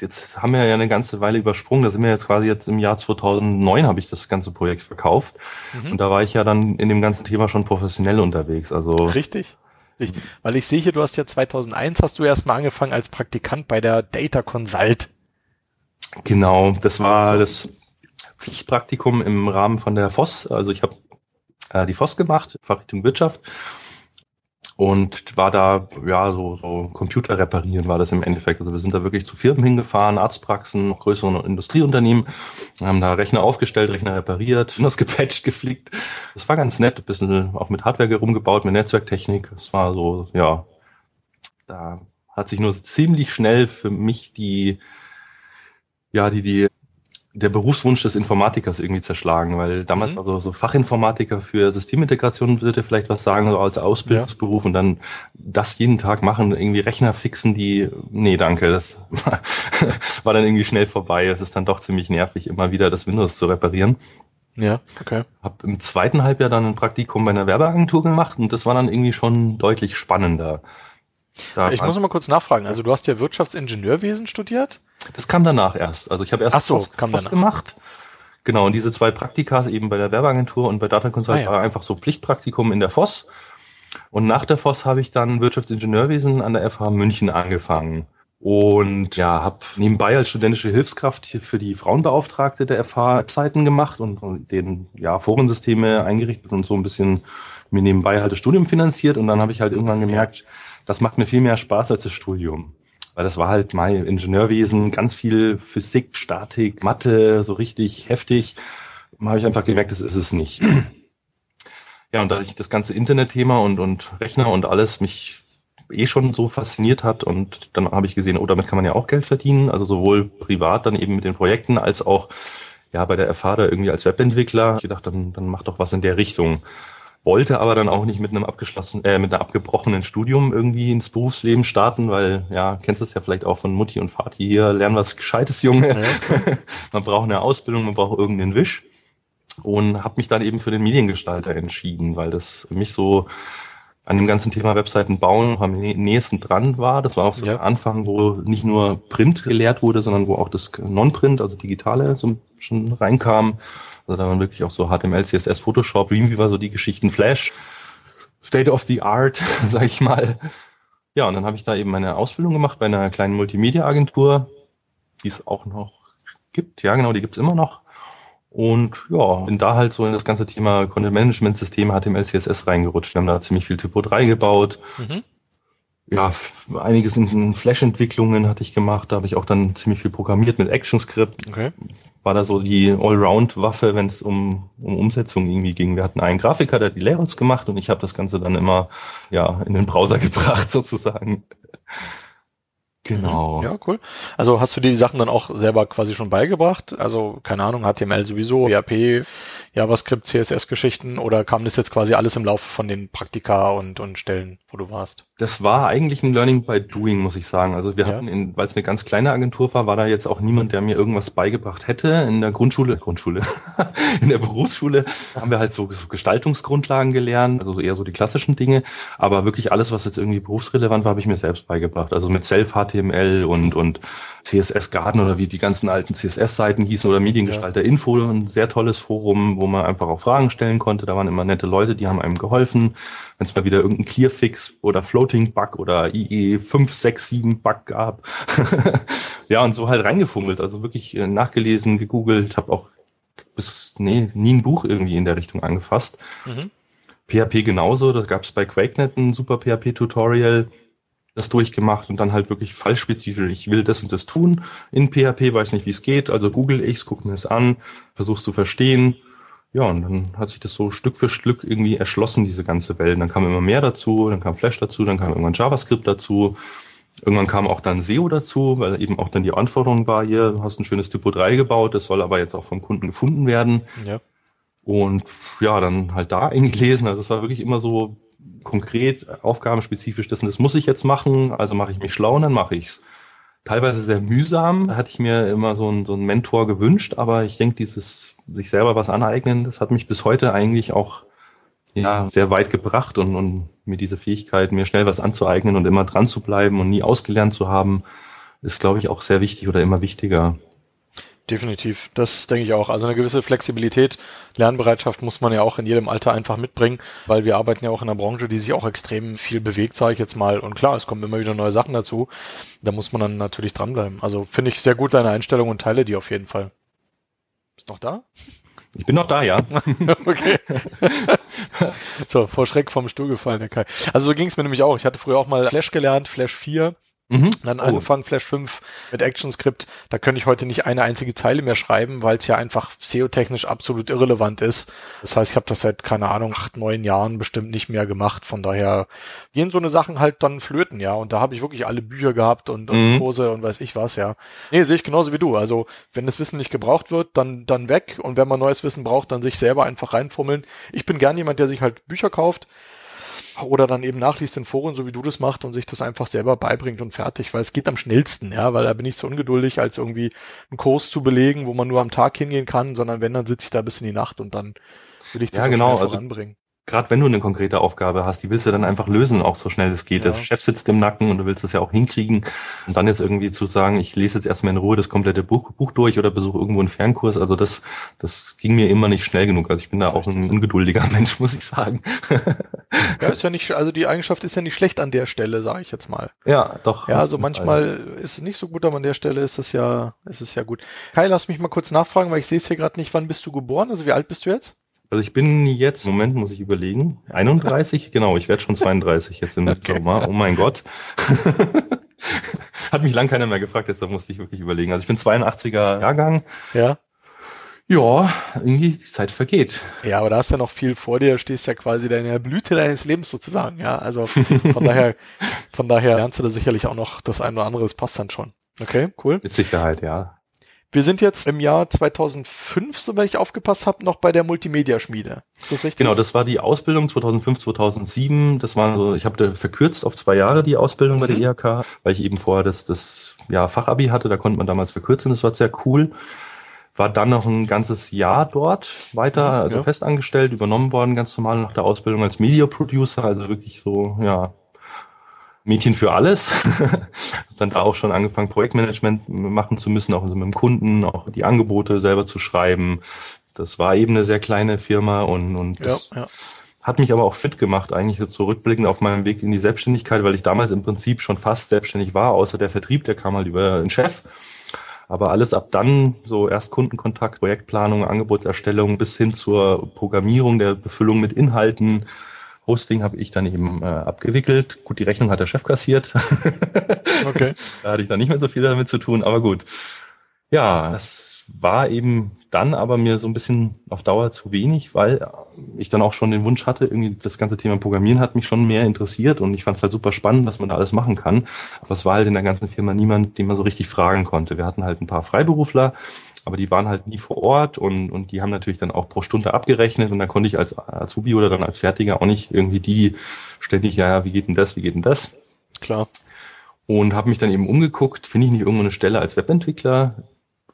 jetzt haben wir ja eine ganze Weile übersprungen. Da sind wir jetzt quasi jetzt im Jahr 2009 habe ich das ganze Projekt verkauft. Mhm. Und da war ich ja dann in dem ganzen Thema schon professionell unterwegs. Also Richtig? Ich, weil ich sehe hier, du hast ja 2001 hast du erstmal angefangen als Praktikant bei der Data Consult. genau, das war das Pflichtpraktikum im Rahmen von der FOS. Also ich habe äh, die FOS gemacht, Fachrichtung Wirtschaft. und war da, ja, so, so Computer reparieren war das im Endeffekt. Also wir sind da wirklich zu Firmen hingefahren, Arztpraxen, größeren Industrieunternehmen, haben da Rechner aufgestellt, Rechner repariert, das gepatcht, geflickt. Das war ganz nett, ein bisschen auch mit Hardware rumgebaut, mit Netzwerktechnik. Das war so, ja, da hat sich nur ziemlich schnell für mich die, ja, die, die der Berufswunsch des Informatikers irgendwie zerschlagen, weil damals mhm. war so, so Fachinformatiker für Systemintegration würde vielleicht was sagen, so als Ausbildungsberuf ja. und dann das jeden Tag machen, irgendwie Rechner fixen, die, nee, danke, das war dann irgendwie schnell vorbei. Es ist dann doch ziemlich nervig, immer wieder das Windows zu reparieren. Ja, okay. Hab im zweiten Halbjahr dann ein Praktikum bei einer Werbeagentur gemacht und das war dann irgendwie schon deutlich spannender. Da ich muss mal kurz nachfragen. Also du hast ja Wirtschaftsingenieurwesen studiert? Das kam danach erst. Also ich habe erst Ach so, Post gemacht. Genau, und diese zwei Praktika eben bei der Werbeagentur und bei Data Consult ah, ja. war einfach so Pflichtpraktikum in der FOS. Und nach der FOS habe ich dann Wirtschaftsingenieurwesen an der FH München angefangen. Und ja, habe nebenbei als studentische Hilfskraft für die Frauenbeauftragte der FH Webseiten gemacht und, und den ja, Forensysteme eingerichtet und so ein bisschen mir nebenbei halt das Studium finanziert. Und dann habe ich halt irgendwann gemerkt, das macht mir viel mehr Spaß als das Studium. Weil das war halt mein Ingenieurwesen, ganz viel Physik, Statik, Mathe, so richtig heftig. Habe ich einfach gemerkt, das ist es nicht. Ja, und da ich das ganze Internetthema und, und Rechner und alles mich eh schon so fasziniert hat und dann habe ich gesehen, oh, damit kann man ja auch Geld verdienen, also sowohl privat dann eben mit den Projekten als auch ja bei der da irgendwie als Webentwickler. Ich gedacht, dann, dann mach doch was in der Richtung wollte aber dann auch nicht mit einem abgeschlossenen, äh, mit einem abgebrochenen Studium irgendwie ins Berufsleben starten, weil, ja, kennst du es ja vielleicht auch von Mutti und Vati hier, lernen was Gescheites, Junge. Ja. man braucht eine Ausbildung, man braucht irgendeinen Wisch. Und habe mich dann eben für den Mediengestalter entschieden, weil das mich so an dem ganzen Thema Webseiten bauen am nächsten dran war. Das war auch so ja. der Anfang, wo nicht nur Print gelehrt wurde, sondern wo auch das Non-Print, also Digitale, so schon reinkam. Also da waren wirklich auch so HTML, CSS, Photoshop, Dreamweaver, so die Geschichten, Flash, State of the Art, sag ich mal. Ja, und dann habe ich da eben meine Ausbildung gemacht bei einer kleinen Multimedia-Agentur, die es auch noch gibt. Ja, genau, die gibt's immer noch. Und ja, bin da halt so in das ganze Thema Content-Management-System HTML, CSS reingerutscht. Wir haben da ziemlich viel Typo 3 gebaut. Mhm. Ja, einiges in Flash-Entwicklungen hatte ich gemacht. Da habe ich auch dann ziemlich viel programmiert mit ActionScript. Okay war da so die Allround-Waffe, wenn es um, um Umsetzung irgendwie ging. Wir hatten einen Grafiker, der hat die Layouts gemacht und ich habe das Ganze dann immer ja in den Browser gebracht sozusagen. Genau. Ja, cool. Also hast du dir die Sachen dann auch selber quasi schon beigebracht? Also, keine Ahnung, HTML sowieso, PHP, JavaScript, CSS-Geschichten oder kam das jetzt quasi alles im Laufe von den Praktika und, und Stellen, wo du warst? Das war eigentlich ein Learning by Doing, muss ich sagen. Also wir ja. hatten, weil es eine ganz kleine Agentur war, war da jetzt auch niemand, der mir irgendwas beigebracht hätte. In der Grundschule, Grundschule, in der Berufsschule haben wir halt so, so Gestaltungsgrundlagen gelernt, also eher so die klassischen Dinge. Aber wirklich alles, was jetzt irgendwie berufsrelevant war, habe ich mir selbst beigebracht. Also mit Self-HTML und, und CSS Garden oder wie die ganzen alten CSS-Seiten hießen oder Mediengestalter ja. Info, ein sehr tolles Forum, wo man einfach auch Fragen stellen konnte. Da waren immer nette Leute, die haben einem geholfen. Wenn es mal wieder irgendein Clearfix oder Floating-Bug oder IE 567-Bug gab. ja, und so halt reingefummelt. Also wirklich äh, nachgelesen, gegoogelt, habe auch bis, nee, nie ein Buch irgendwie in der Richtung angefasst. Mhm. PHP genauso, da gab es bei QuakeNet ein super PHP-Tutorial das durchgemacht und dann halt wirklich fallspezifisch, ich will das und das tun in PHP, weiß nicht, wie es geht, also google ich's, guck mir es an, versuch's zu verstehen. Ja, und dann hat sich das so Stück für Stück irgendwie erschlossen, diese ganze Welt. Dann kam immer mehr dazu, dann kam Flash dazu, dann kam irgendwann JavaScript dazu. Irgendwann kam auch dann SEO dazu, weil eben auch dann die Anforderung war, hier, du hast ein schönes Typo 3 gebaut, das soll aber jetzt auch vom Kunden gefunden werden. Ja. Und ja, dann halt da eingelesen. Also es war wirklich immer so konkret, aufgabenspezifisch, das und das muss ich jetzt machen, also mache ich mich schlau und dann mache ich's. Teilweise sehr mühsam, da hatte ich mir immer so einen, so einen Mentor gewünscht, aber ich denke, dieses sich selber was aneignen, das hat mich bis heute eigentlich auch ja, sehr weit gebracht und, und mir diese Fähigkeit, mir schnell was anzueignen und immer dran zu bleiben und nie ausgelernt zu haben, ist, glaube ich, auch sehr wichtig oder immer wichtiger. Definitiv, das denke ich auch. Also eine gewisse Flexibilität, Lernbereitschaft muss man ja auch in jedem Alter einfach mitbringen, weil wir arbeiten ja auch in einer Branche, die sich auch extrem viel bewegt, sage ich jetzt mal. Und klar, es kommen immer wieder neue Sachen dazu. Da muss man dann natürlich dranbleiben. Also finde ich sehr gut deine Einstellung und teile die auf jeden Fall. Ist noch da? Ich bin noch da, ja. okay. so, vor Schreck vom Stuhl gefallen, der Kai. Also so ging es mir nämlich auch. Ich hatte früher auch mal Flash gelernt, Flash 4. Mhm. Dann Oh. angefangen Flash 5 mit ActionScript. Da könnte ich heute nicht eine einzige Zeile mehr schreiben, weil es ja einfach SEO-technisch absolut irrelevant ist. Das heißt, ich habe das seit, keine Ahnung, acht, neun Jahren bestimmt nicht mehr gemacht. Von daher gehen so eine Sachen halt dann flöten, ja. Und da habe ich wirklich alle Bücher gehabt und, und Mhm. Kurse und weiß ich was, ja. Nee, sehe ich genauso wie du. Also, wenn das Wissen nicht gebraucht wird, dann, dann weg. Und wenn man neues Wissen braucht, dann sich selber einfach reinfummeln. Ich bin gern jemand, der sich halt Bücher kauft oder dann eben nachliest in Foren, so wie du das machst und sich das einfach selber beibringt und fertig, weil es geht am schnellsten, ja, weil da bin ich zu ungeduldig, als irgendwie einen Kurs zu belegen, wo man nur am Tag hingehen kann, sondern wenn, dann sitze ich da bis in die Nacht und dann will ich das Ja, genau, also voranbringen. Gerade wenn du eine konkrete Aufgabe hast, die willst du dann einfach lösen, auch so schnell es geht. Ja. Der Chef sitzt im Nacken und du willst es ja auch hinkriegen. Und dann jetzt irgendwie zu sagen, ich lese jetzt erstmal in Ruhe das komplette Buch, Buch durch oder besuche irgendwo einen Fernkurs, also das, das ging mir immer nicht schnell genug. Also ich bin da auch ein ungeduldiger Mensch, muss ich sagen. Ja, ist ja nicht, also die Eigenschaft ist ja nicht schlecht an der Stelle, sage ich jetzt mal. ja, doch. Ja, also manchmal ist es nicht so gut, aber an der Stelle ist es ja, ist es ja gut. Kai, lass mich mal kurz nachfragen, weil ich sehe es hier gerade nicht. Wann bist du geboren? Also wie alt bist du jetzt? Also ich bin jetzt, Moment, muss ich überlegen, 31, genau, ich werde schon 32 jetzt im Okay. Sommer. Oh mein Gott. Hat mich lang keiner mehr gefragt, deshalb musste ich wirklich überlegen. Also ich bin 82er Jahrgang. Ja. Ja, irgendwie die Zeit vergeht. Ja, aber da hast du ja noch viel vor dir, stehst ja quasi in der Blüte deines Lebens sozusagen, ja. Also von daher, von daher lernst du da sicherlich auch noch das eine oder andere, das passt dann schon. Okay, cool. Mit Sicherheit, ja. Wir sind jetzt im Jahr 2005, soweit ich aufgepasst habe, noch bei der Multimedia-Schmiede. Ist das richtig? Genau, das war die Ausbildung 2005, 2007. Das war so, ich habe da verkürzt auf zwei Jahre die Ausbildung bei der Mhm. IHK, weil ich eben vorher das, das ja, Fachabi hatte, da konnte man damals verkürzen, das war sehr cool. War dann noch ein ganzes Jahr dort weiter, Mhm, also ja. festangestellt, übernommen worden, ganz normal nach der Ausbildung als Media Producer, also wirklich so, ja, Mädchen für alles. Dann da auch schon angefangen, Projektmanagement machen zu müssen, auch mit dem Kunden, auch die Angebote selber zu schreiben. Das war eben eine sehr kleine Firma und, und Ja, das ja. hat mich aber auch fit gemacht, eigentlich so zurückblickend auf meinem Weg in die Selbstständigkeit, weil ich damals im Prinzip schon fast selbstständig war, außer der Vertrieb, der kam halt über den Chef. Aber alles ab dann, so erst Kundenkontakt, Projektplanung, Angebotserstellung bis hin zur Programmierung der Befüllung mit Inhalten. Hosting habe ich dann eben äh, abgewickelt. Gut, die Rechnung hat der Chef kassiert. Okay. Da hatte ich dann nicht mehr so viel damit zu tun, aber gut. Ja, das war eben dann aber mir so ein bisschen auf Dauer zu wenig, weil ich dann auch schon den Wunsch hatte, irgendwie das ganze Thema Programmieren hat mich schon mehr interessiert und ich fand es halt super spannend, was man da alles machen kann. Aber es war halt in der ganzen Firma niemand, den man so richtig fragen konnte. Wir hatten halt ein paar Freiberufler, aber die waren halt nie vor Ort und, und die haben natürlich dann auch pro Stunde abgerechnet und dann konnte ich als Azubi oder dann als Fertiger auch nicht irgendwie die ständig, ja, ja, wie geht denn das, wie geht denn das? Klar. und habe mich dann eben umgeguckt, finde ich nicht irgendwo eine Stelle als Webentwickler,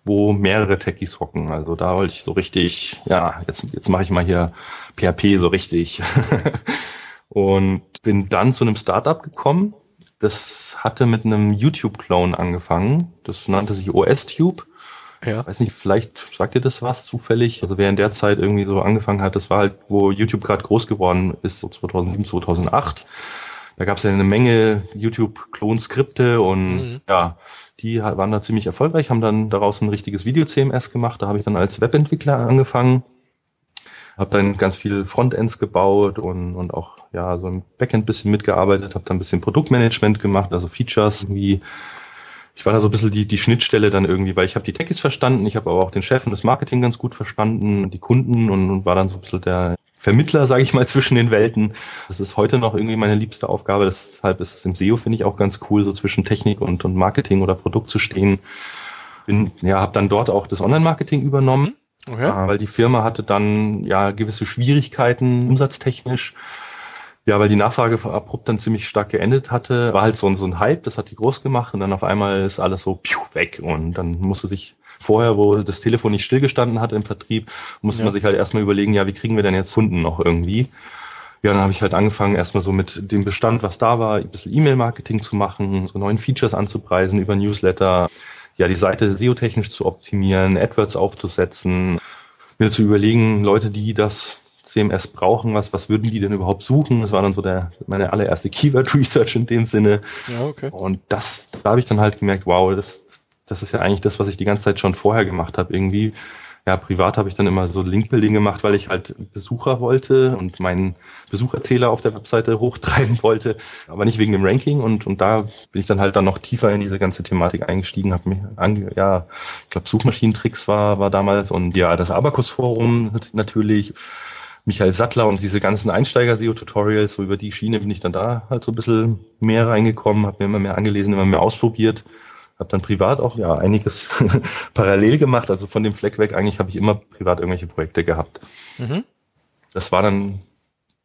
wo mehrere Techies hocken. Also da wollte ich so richtig, ja, jetzt, jetzt mache ich mal hier PHP so richtig. und bin dann zu einem Startup gekommen. Das hatte mit einem YouTube-Clone angefangen. Das nannte sich OS-Tube. Ja. Weiß nicht, vielleicht sagt ihr das was zufällig? Also wer in der Zeit irgendwie so angefangen hat, das war halt, wo YouTube gerade groß geworden ist, so 2007, 2008. Da gab es ja eine Menge YouTube-Klon-Skripte und Mhm. ja, die waren da ziemlich erfolgreich, haben dann daraus ein richtiges Video-CMS gemacht. Da habe ich dann als Webentwickler angefangen, habe dann ganz viel Frontends gebaut und, und auch ja so im Backend bisschen mitgearbeitet, habe dann ein bisschen Produktmanagement gemacht, also Features irgendwie. Ich war da so ein bisschen die, die Schnittstelle dann irgendwie, weil ich habe die Techies verstanden, ich habe aber auch den Chef und das Marketing ganz gut verstanden, die Kunden und, und war dann so ein bisschen der Vermittler, sage ich mal, zwischen den Welten. Das ist heute noch irgendwie meine liebste Aufgabe. Deshalb ist es im SEO, finde ich, auch ganz cool, so zwischen Technik und, und Marketing oder Produkt zu stehen. Bin, ja, habe dann dort auch das Online-Marketing übernommen, Okay. äh, weil die Firma hatte dann ja gewisse Schwierigkeiten umsatztechnisch. Ja, weil die Nachfrage abrupt dann ziemlich stark geendet hatte, war halt so ein, so ein Hype, das hat die groß gemacht und dann auf einmal ist alles so piu, weg und dann musste sich vorher, wo das Telefon nicht stillgestanden hat im Vertrieb, musste Ja. man sich halt erstmal überlegen, ja, wie kriegen wir denn jetzt Kunden noch irgendwie? Ja, dann habe ich halt angefangen, erstmal so mit dem Bestand, was da war, ein bisschen E-Mail-Marketing zu machen, so neuen Features anzupreisen über Newsletter, ja, die Seite SEO-technisch zu optimieren, AdWords aufzusetzen, mir zu überlegen, Leute, die das CMS brauchen, was, was würden die denn überhaupt suchen? Das war dann so der, meine allererste Keyword-Research in dem Sinne. Ja, okay. Und das, da habe ich dann halt gemerkt, wow, das, das ist ja eigentlich das, was ich die ganze Zeit schon vorher gemacht habe. Irgendwie ja, privat habe ich dann immer so Linkbuilding gemacht, weil ich halt Besucher wollte und meinen Besucherzähler auf der Webseite hochtreiben wollte, aber nicht wegen dem Ranking. Und, und da bin ich dann halt dann noch tiefer in diese ganze Thematik eingestiegen, habe mir ange ja, ich glaube Suchmaschinentricks war, war damals und ja, das Abacus-Forum natürlich. Michael Sattler und diese ganzen Einsteiger-SEO-Tutorials, so über die Schiene bin ich dann da halt so ein bisschen mehr reingekommen, habe mir immer mehr angelesen, immer mehr ausprobiert habe dann privat auch ja einiges parallel gemacht. Also von dem Fleck weg eigentlich habe ich immer privat irgendwelche Projekte gehabt. Mhm. Das war dann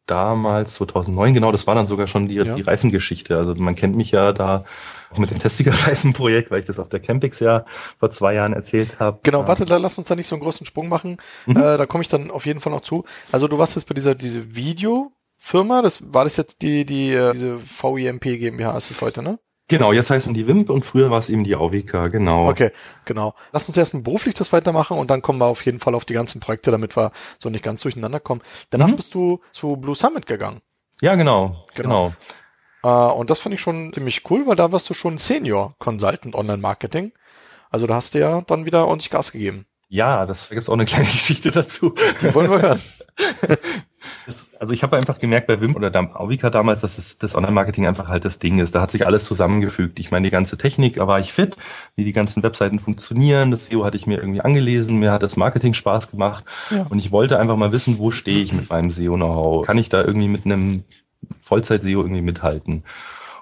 damals 2009 genau. Das war dann sogar schon die, ja. die Reifengeschichte. Also man kennt mich ja da auch mit dem Testiger-Reifenprojekt, weil ich das auf der Campix ja vor zwei Jahren erzählt habe. Genau, warte, da lass uns da nicht so einen großen Sprung machen. Mhm. Äh, da komme ich dann auf jeden Fall noch zu. Also du warst jetzt bei dieser diese Video-Firma. Das war das jetzt die die äh, diese VIMP GmbH ist es heute, ne? Genau, jetzt heißen die WIMP und früher war es eben die AUWK, genau. Okay, genau. Lass uns erstmal beruflich das weitermachen und dann kommen wir auf jeden Fall auf die ganzen Projekte, damit wir so nicht ganz durcheinander kommen. Danach mhm. bist du zu Blue Summit gegangen. Ja, genau, genau. genau. Äh, und das fand ich schon ziemlich cool, weil da warst du schon Senior Consultant Online Marketing. Also da hast du ja dann wieder ordentlich Gas gegeben. Ja, das da gibt's auch eine kleine Geschichte dazu. Die wollen wir hören. Das, also ich habe einfach gemerkt bei Wim oder der Auvika damals, dass es, das Online-Marketing einfach halt das Ding ist. Da hat sich alles zusammengefügt. Ich meine, die ganze Technik, da war ich fit, wie die ganzen Webseiten funktionieren. Das SEO hatte ich mir irgendwie angelesen, mir hat das Marketing Spaß gemacht ja. und ich wollte einfach mal wissen, wo stehe ich mit meinem SEO-Know-how? Kann ich da irgendwie mit einem Vollzeit-SEO irgendwie mithalten?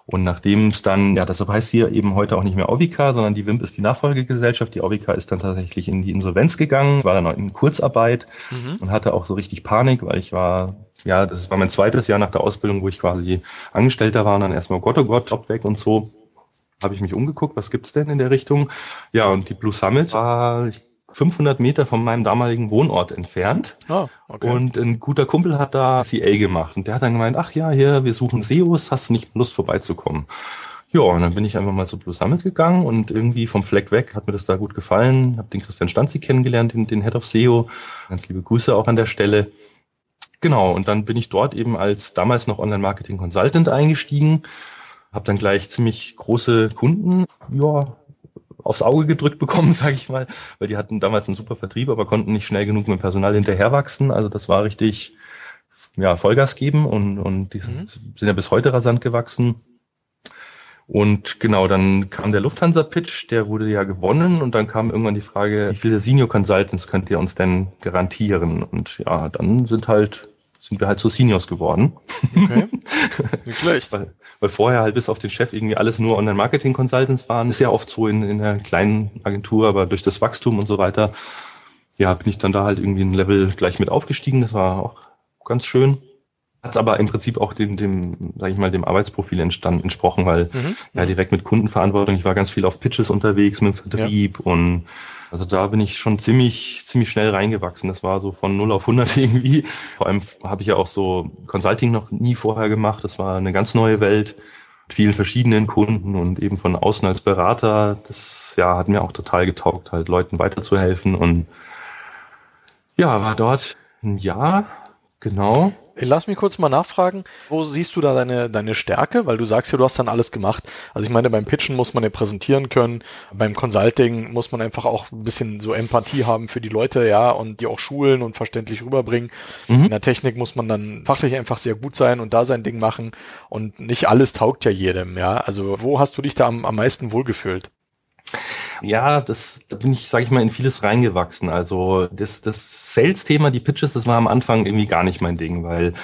Und nachdem es dann, ja, deshalb heißt hier eben heute auch nicht mehr Auvika, sondern die WIMP ist die Nachfolgegesellschaft. Die Auvika ist dann tatsächlich in die Insolvenz gegangen, war dann in Kurzarbeit mhm. und hatte auch so richtig Panik, weil ich war, ja, das war mein zweites Jahr nach der Ausbildung, wo ich quasi Angestellter war und dann erstmal Gott, oh Gott, Job weg und so. Habe ich mich umgeguckt, was gibt's denn in der Richtung? Ja, und die Blue Summit war, ich 500 Meter von meinem damaligen Wohnort entfernt. Ah, okay. Und ein guter Kumpel hat da CA gemacht. Und der hat dann gemeint, ach ja, hier, wir suchen SEOs, hast du nicht Lust vorbeizukommen? Ja, und dann bin ich einfach mal zu Blue Summit gegangen und irgendwie vom Fleck weg hat mir das da gut gefallen. Hab den Christian Stanzi kennengelernt, den, den Head of SEO. Ganz liebe Grüße auch an der Stelle. Genau, und dann bin ich dort eben als damals noch Online-Marketing Consultant eingestiegen. Hab dann gleich ziemlich große Kunden, ja, aufs Auge gedrückt bekommen, sage ich mal, weil die hatten damals einen super Vertrieb, aber konnten nicht schnell genug mit dem Personal hinterherwachsen. Also das war richtig ja, Vollgas geben und, und die mhm. sind ja bis heute rasant gewachsen. Und genau, dann kam der Lufthansa-Pitch, der wurde ja gewonnen und dann kam irgendwann die Frage, wie viele Senior Consultants könnt ihr uns denn garantieren? Und ja, dann sind halt sind wir halt zu Seniors geworden. Okay. Nicht schlecht. weil, weil vorher halt bis auf den Chef irgendwie alles nur Online-Marketing-Consultants waren. Ist ja oft so in, in einer kleinen Agentur, aber durch das Wachstum und so weiter, ja, bin ich dann da halt irgendwie ein Level gleich mit aufgestiegen. Das war auch ganz schön. Hat aber im Prinzip auch dem, dem, sag ich mal, dem Arbeitsprofil entstanden, entsprochen, weil mhm. ja direkt mit Kundenverantwortung, ich war ganz viel auf Pitches unterwegs mit Vertrieb ja. und also da bin ich schon ziemlich, ziemlich schnell reingewachsen. Das war so von 0 auf 100 irgendwie. Vor allem habe ich ja auch so Consulting noch nie vorher gemacht. Das war eine ganz neue Welt mit vielen verschiedenen Kunden und eben von außen als Berater. Das ja, hat mir auch total getaugt, halt Leuten weiterzuhelfen und ja, war dort ein Jahr, genau. Lass mich kurz mal nachfragen, wo siehst du da deine, deine Stärke? Weil du sagst ja, du hast dann alles gemacht. Also ich meine, beim Pitchen muss man ja präsentieren können, beim Consulting muss man einfach auch ein bisschen so Empathie haben für die Leute, ja, und die auch schulen und verständlich rüberbringen. Mhm. In der Technik muss man dann fachlich einfach sehr gut sein und da sein Ding machen und nicht alles taugt ja jedem, ja. Also wo hast du dich da am, am meisten wohlgefühlt? Ja, das, da bin ich, sage ich mal, in vieles reingewachsen. Also das, das Sales-Thema, die Pitches, das war am Anfang irgendwie gar nicht mein Ding, weil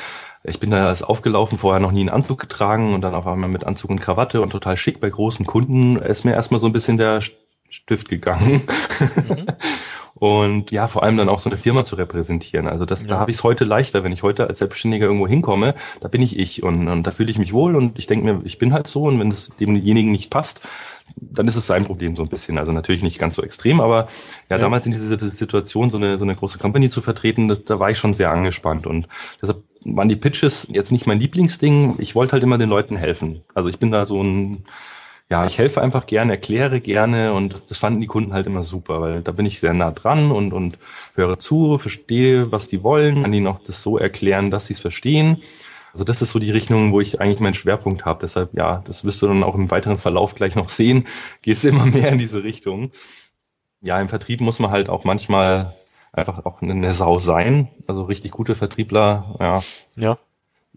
ich bin da erst aufgelaufen, vorher noch nie einen Anzug getragen und dann auf einmal mit Anzug und Krawatte und total schick bei großen Kunden ist mir erstmal so ein bisschen der Stift gegangen. Mhm. und ja, vor allem dann auch so eine Firma zu repräsentieren. Also das, ja. da habe ich es heute leichter, wenn ich heute als Selbstständiger irgendwo hinkomme, da bin ich ich und, und da fühle ich mich wohl und ich denke mir, ich bin halt so und wenn es demjenigen nicht passt, dann ist es sein Problem so ein bisschen. Also natürlich nicht ganz so extrem, aber ja, ja. damals in dieser Situation so eine, so eine große Company zu vertreten, das, da war ich schon sehr angespannt und deshalb waren die Pitches jetzt nicht mein Lieblingsding. Ich wollte halt immer den Leuten helfen. Also ich bin da so ein, ja, ich helfe einfach gerne, erkläre gerne und das, das fanden die Kunden halt immer super, weil da bin ich sehr nah dran und, und höre zu, verstehe, was die wollen, kann ihnen auch das so erklären, dass sie es verstehen also das ist so die Richtung, wo ich eigentlich meinen Schwerpunkt habe. Deshalb, ja, das wirst du dann auch im weiteren Verlauf gleich noch sehen, geht es immer mehr in diese Richtung. Ja, im Vertrieb muss man halt auch manchmal einfach auch eine Sau sein. Also richtig gute Vertriebler, ja. Ja.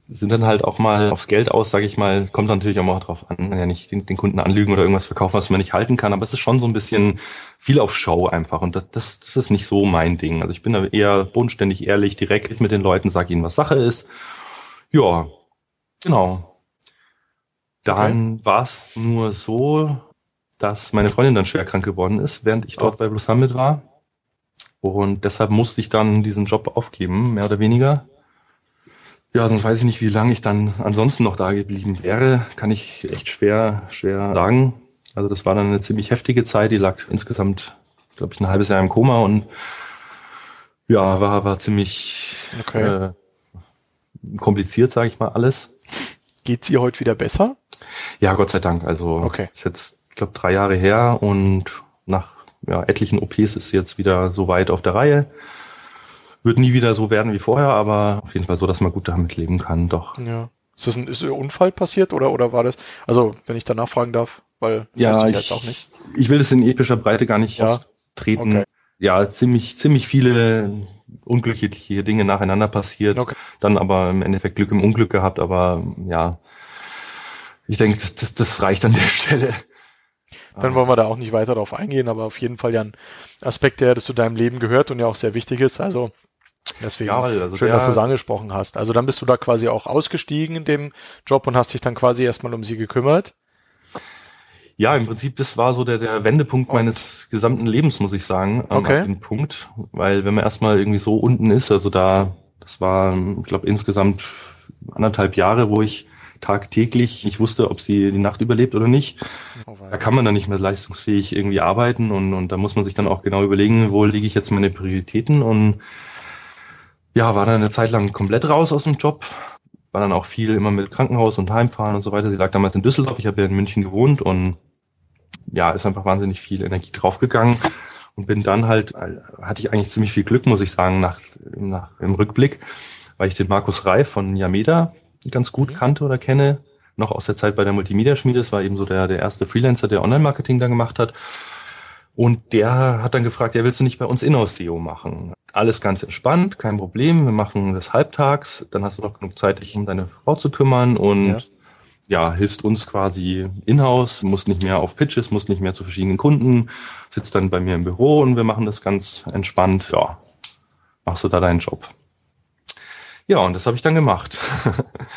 Sind dann halt auch mal aufs Geld aus, sage ich mal. Kommt natürlich auch mal drauf an, ja nicht den, den, Kunden anlügen oder irgendwas verkaufen, was man nicht halten kann. Aber es ist schon so ein bisschen viel auf Show einfach. Und das, das, das ist nicht so mein Ding. Also ich bin da eher bodenständig, ehrlich, direkt mit den Leuten, sage ihnen, was Sache ist. Ja, genau. Dann okay. war es nur so, dass meine Freundin dann schwer krank geworden ist, während ich dort oh. bei Blue Summit war. Und deshalb musste ich dann diesen Job aufgeben, mehr oder weniger. Ja, sonst weiß ich nicht, wie lange ich dann ansonsten noch da geblieben wäre. Kann ich echt schwer, schwer sagen. Also das war dann eine ziemlich heftige Zeit. Die lag insgesamt, glaube ich, ein halbes Jahr im Koma und ja, war, war ziemlich okay. äh, kompliziert, sage ich mal, alles. Geht's ihr heute wieder besser? Ja, Gott sei Dank. Also okay. ist jetzt, ich glaube, drei Jahre her und nach ja, etlichen OPs ist sie jetzt wieder so weit auf der Reihe. Wird nie wieder so werden wie vorher, aber auf jeden Fall so, dass man gut damit leben kann, doch. Ja. Ist das ein, ist ein Unfall passiert oder, oder war das, also wenn ich danach fragen darf, weil ja, ich, ich, auch nicht. ich will es in epischer Breite gar nicht ja. treten. Okay. Ja, ziemlich, ziemlich viele unglückliche Dinge nacheinander passiert, okay. dann aber im Endeffekt Glück im Unglück gehabt, aber ja, ich denke, das, das, das reicht an der Stelle. Dann wollen wir da auch nicht weiter darauf eingehen, aber auf jeden Fall ja ein Aspekt, der zu deinem Leben gehört und ja auch sehr wichtig ist. Also deswegen ja, also schön, dass du es angesprochen hast. Also dann bist du da quasi auch ausgestiegen in dem Job und hast dich dann quasi erstmal um sie gekümmert. Ja, im Prinzip, das war so der, der Wendepunkt und? meines gesamten Lebens, muss ich sagen. Okay. An Punkt. Weil wenn man erstmal irgendwie so unten ist, also da, das war, ich glaube, insgesamt anderthalb Jahre, wo ich tagtäglich nicht wusste, ob sie die Nacht überlebt oder nicht. Oh, da kann man dann nicht mehr leistungsfähig irgendwie arbeiten und, und da muss man sich dann auch genau überlegen, wo liege ich jetzt meine Prioritäten und ja, war dann eine Zeit lang komplett raus aus dem Job. War dann auch viel immer mit Krankenhaus und Heimfahren und so weiter. Sie lag damals in Düsseldorf, ich habe ja in München gewohnt und ja, ist einfach wahnsinnig viel Energie draufgegangen und bin dann halt, hatte ich eigentlich ziemlich viel Glück, muss ich sagen, nach, nach im Rückblick, weil ich den Markus Reif von Yameda ganz gut mhm. kannte oder kenne, noch aus der Zeit bei der Multimedia-Schmiede. Das war eben so der, der erste Freelancer, der Online-Marketing da gemacht hat. Und der hat dann gefragt, ja, willst du nicht bei uns Inhouse-SEO machen? Alles ganz entspannt, kein Problem. Wir machen das halbtags, dann hast du noch genug Zeit, dich um deine Frau zu kümmern und ja, ja hilfst uns quasi in-house, musst nicht mehr auf Pitches, musst nicht mehr zu verschiedenen Kunden, sitzt dann bei mir im Büro und wir machen das ganz entspannt. Ja, machst du da deinen Job. Ja, und das habe ich dann gemacht.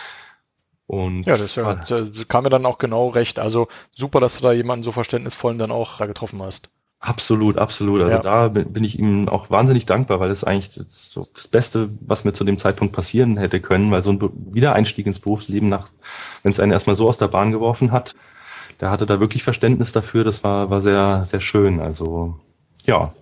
und ja, das, ja, das kam mir dann auch genau recht. Also super, dass du da jemanden so verständnisvollen dann auch da getroffen hast. Absolut, absolut. Also ja. da bin ich ihm auch wahnsinnig dankbar, weil das eigentlich das, so das Beste, was mir zu dem Zeitpunkt passieren hätte können, weil so ein Wiedereinstieg ins Berufsleben nach, wenn es einen erstmal so aus der Bahn geworfen hat, der hatte da wirklich Verständnis dafür. Das war, war sehr, sehr schön. Also ja.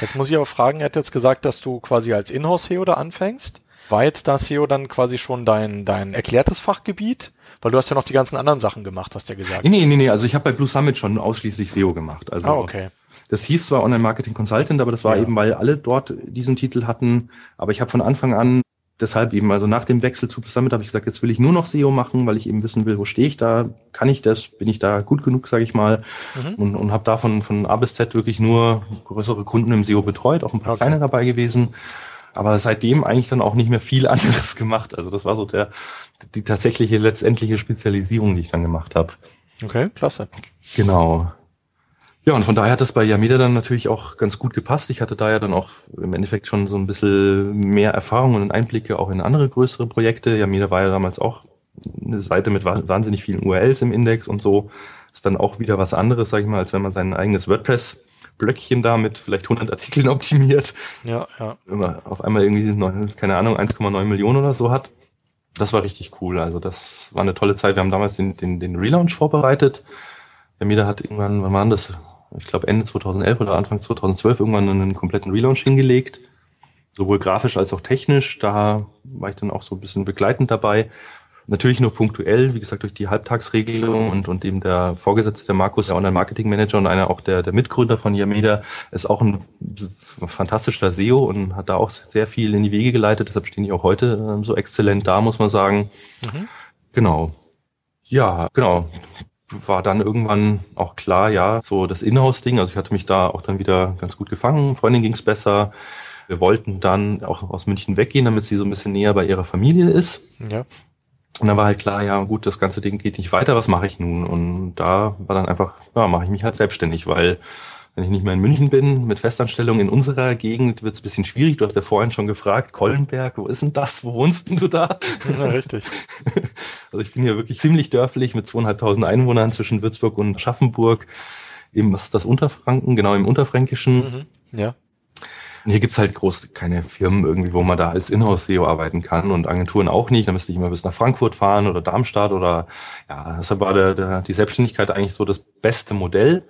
Jetzt muss ich aber fragen, er hat jetzt gesagt, dass du quasi als Inhouse-SEO da anfängst. War jetzt da SEO dann quasi schon dein, dein erklärtes Fachgebiet? Weil du hast ja noch die ganzen anderen Sachen gemacht, hast du ja gesagt. Nee, nee, nee, also ich habe bei Blue Summit schon ausschließlich SEO gemacht. Also ah, okay. Das hieß zwar Online Marketing Consultant, aber das war ja. eben, weil alle dort diesen Titel hatten. Aber ich habe von Anfang an deshalb eben, also nach dem Wechsel zu Blue Summit habe ich gesagt, jetzt will ich nur noch SEO machen, weil ich eben wissen will, wo stehe ich da, kann ich das, bin ich da gut genug, sage ich mal. Mhm. Und, und habe davon von A bis Z wirklich nur größere Kunden im SEO betreut, auch ein paar okay. kleine dabei gewesen aber seitdem eigentlich dann auch nicht mehr viel anderes gemacht. Also das war so der die tatsächliche letztendliche Spezialisierung, die ich dann gemacht habe. Okay, klasse. Genau. Ja, und von daher hat das bei Yameda dann natürlich auch ganz gut gepasst. Ich hatte da ja dann auch im Endeffekt schon so ein bisschen mehr Erfahrung und Einblicke auch in andere größere Projekte. Yameda war ja damals auch eine Seite mit wahnsinnig vielen URLs im Index und so. Ist dann auch wieder was anderes, sag ich mal, als wenn man sein eigenes WordPress Blöckchen da mit vielleicht 100 Artikeln optimiert. Ja, ja. Immer auf einmal irgendwie, keine Ahnung, 1,9 Millionen oder so hat. Das war richtig cool. Also das war eine tolle Zeit. Wir haben damals den, den, den Relaunch vorbereitet. Der Mieter hat irgendwann, wann war das? Ich glaube Ende 2011 oder Anfang 2012 irgendwann einen kompletten Relaunch hingelegt. Sowohl grafisch als auch technisch. Da war ich dann auch so ein bisschen begleitend dabei. Natürlich nur punktuell, wie gesagt, durch die Halbtagsregelung und, und eben der Vorgesetzte, der Markus, der Online-Marketing-Manager und einer auch der, der Mitgründer von Yameda, ist auch ein fantastischer SEO und hat da auch sehr viel in die Wege geleitet. Deshalb stehen die auch heute äh, so exzellent da, muss man sagen. Mhm. Genau. Ja, genau. war dann irgendwann auch klar, ja, so das Inhouse-Ding. Also ich hatte mich da auch dann wieder ganz gut gefangen. Freundin ging's besser. Wir wollten dann auch aus München weggehen, damit sie so ein bisschen näher bei ihrer Familie ist. Ja. Und dann war halt klar, ja gut, das ganze Ding geht nicht weiter, was mache ich nun? Und da war dann einfach, ja, mache ich mich halt selbstständig, weil wenn ich nicht mehr in München bin, mit Festanstellung in unserer Gegend, wird es ein bisschen schwierig. Du hast ja vorhin schon gefragt, Kollenberg, wo ist denn das? Wo wohnst denn du da? Ja, richtig. Also ich bin hier wirklich ziemlich dörflich mit zweieinhalbtausend Einwohnern zwischen Würzburg und Schaffenburg. Eben, was ist das Unterfranken? Genau, im Unterfränkischen. Mhm. Ja. Hier gibt's halt groß keine Firmen irgendwie, wo man da als Inhouse-SEO arbeiten kann und Agenturen auch nicht. Da müsste ich immer bis nach Frankfurt fahren oder Darmstadt oder ja, deshalb war der, der, die Selbstständigkeit eigentlich so das beste Modell.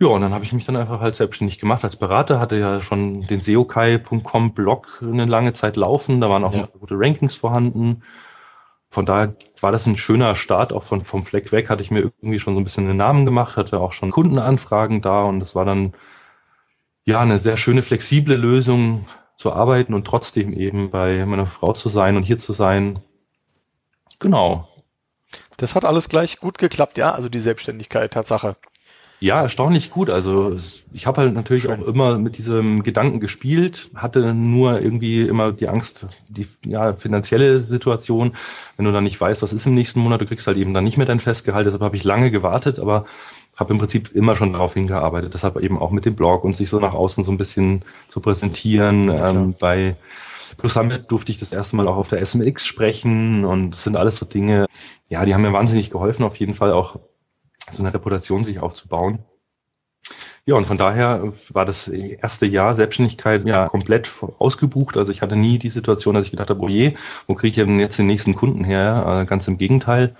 Ja, und dann habe ich mich dann einfach halt selbstständig gemacht als Berater, hatte ja schon den seokai.com Blog eine lange Zeit laufen, da waren auch Ja. gute Rankings vorhanden. Von daher war das ein schöner Start, auch von, vom Fleck weg hatte ich mir irgendwie schon so ein bisschen einen Namen gemacht, hatte auch schon Kundenanfragen da und das war dann ja eine sehr schöne, flexible Lösung zu arbeiten und trotzdem eben bei meiner Frau zu sein und hier zu sein. Genau. Das hat alles gleich gut geklappt, ja. Also die Selbstständigkeit, Tatsache. Ja, erstaunlich gut. Also ich habe halt natürlich Schön. auch immer mit diesem Gedanken gespielt, hatte nur irgendwie immer die Angst, die ja, finanzielle Situation, wenn du dann nicht weißt, was ist im nächsten Monat, du kriegst halt eben dann nicht mehr dein Festgehalt. Deshalb habe ich lange gewartet, aber habe im Prinzip immer schon darauf hingearbeitet. Deshalb eben auch mit dem Blog und sich so nach außen so ein bisschen zu präsentieren. klar. ähm, bei Plus Summit durfte ich das erste Mal auch auf der SMX sprechen und das sind alles so Dinge, ja, die haben mir wahnsinnig geholfen, auf jeden Fall auch so eine Reputation sich aufzubauen. Ja, und von daher war das erste Jahr Selbstständigkeit ja komplett ausgebucht. Also ich hatte nie die Situation, dass ich gedacht habe, oh je, wo kriege ich denn jetzt den nächsten Kunden her? Äh, Ganz im Gegenteil.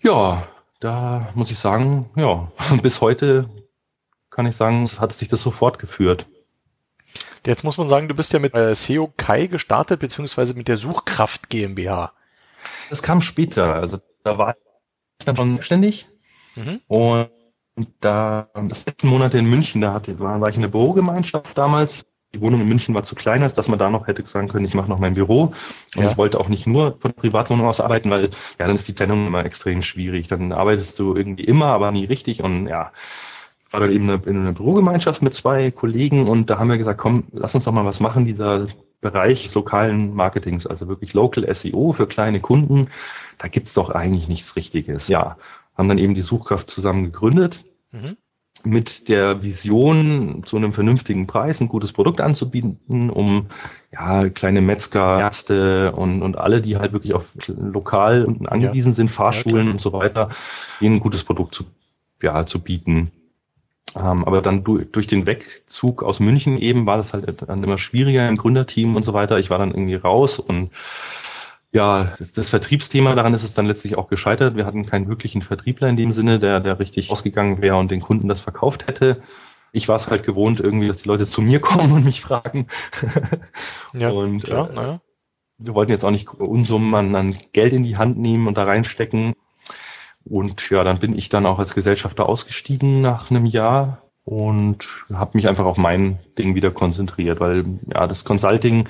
Ja, da muss ich sagen, ja, bis heute kann ich sagen, hat sich das so fortgeführt. Jetzt muss man sagen, du bist ja mit äh, SEO Kai gestartet, beziehungsweise mit der Suchkraft GmbH. Das kam später. Also da war dann schon selbstständig. Mhm. Und da, das letzten Monate in München, da hatte, war, war ich in der Bürogemeinschaft damals. Die Wohnung in München war zu klein, als dass man da noch hätte sagen können, ich mache noch mein Büro. Und Ja. ich wollte auch nicht nur von Privatwohnung aus arbeiten, weil ja, dann ist die Trennung immer extrem schwierig. Dann arbeitest du irgendwie immer, aber nie richtig. Und ja, war dann eben eine, in einer Bürogemeinschaft mit zwei Kollegen und da haben wir gesagt, komm, lass uns doch mal was machen, dieser Bereich lokalen Marketings, also wirklich Local SEO für kleine Kunden, da gibt's doch eigentlich nichts Richtiges. Ja, haben dann eben die Suchkraft zusammen gegründet Mhm. mit der Vision, zu einem vernünftigen Preis ein gutes Produkt anzubieten, um ja kleine Metzger, Ärzte und, und alle, die halt wirklich auf lokal angewiesen sind, Fahrschulen klar. und so weiter, ihnen ein gutes Produkt zu, ja, zu bieten. Ähm, aber dann du, durch den Wegzug aus München eben war das halt dann immer schwieriger im Gründerteam und so weiter. Ich war dann irgendwie raus und ja, das, das Vertriebsthema, daran ist es dann letztlich auch gescheitert. Wir hatten keinen wirklichen Vertriebler in dem Sinne, der, der richtig ausgegangen wäre und den Kunden das verkauft hätte. Ich war es halt gewohnt irgendwie, dass die Leute zu mir kommen und mich fragen. Ja, Und, klar, äh, naja. wir wollten jetzt auch nicht Unsummen an, an Geld in die Hand nehmen und da reinstecken. Und ja, dann bin ich dann auch als Gesellschafter ausgestiegen nach einem Jahr und habe mich einfach auf mein Ding wieder konzentriert, weil ja, das Consulting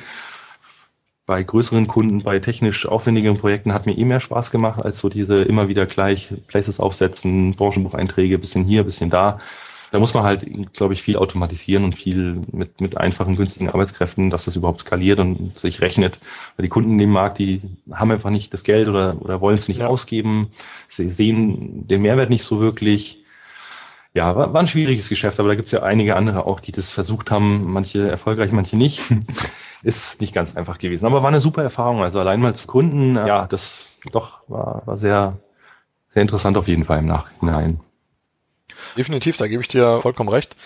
bei größeren Kunden, bei technisch aufwendigeren Projekten hat mir eh mehr Spaß gemacht, als so diese immer wieder gleich Places aufsetzen, Branchenbucheinträge, bisschen hier, bisschen da. Da muss man halt, glaube ich, viel automatisieren und viel mit, mit einfachen, günstigen Arbeitskräften, dass das überhaupt skaliert und sich rechnet. Weil die Kunden in dem Markt, die haben einfach nicht das Geld oder, oder wollen es nicht Ja. ausgeben. Sie sehen den Mehrwert nicht so wirklich. Ja, war, war ein schwieriges Geschäft, aber da gibt's ja einige andere auch, die das versucht haben, manche erfolgreich, manche nicht. Ist nicht ganz einfach gewesen. Aber war eine super Erfahrung. Also allein mal zu gründen, ja, das doch war, war sehr, sehr interessant auf jeden Fall im Nachhinein. Definitiv, da gebe ich dir vollkommen recht.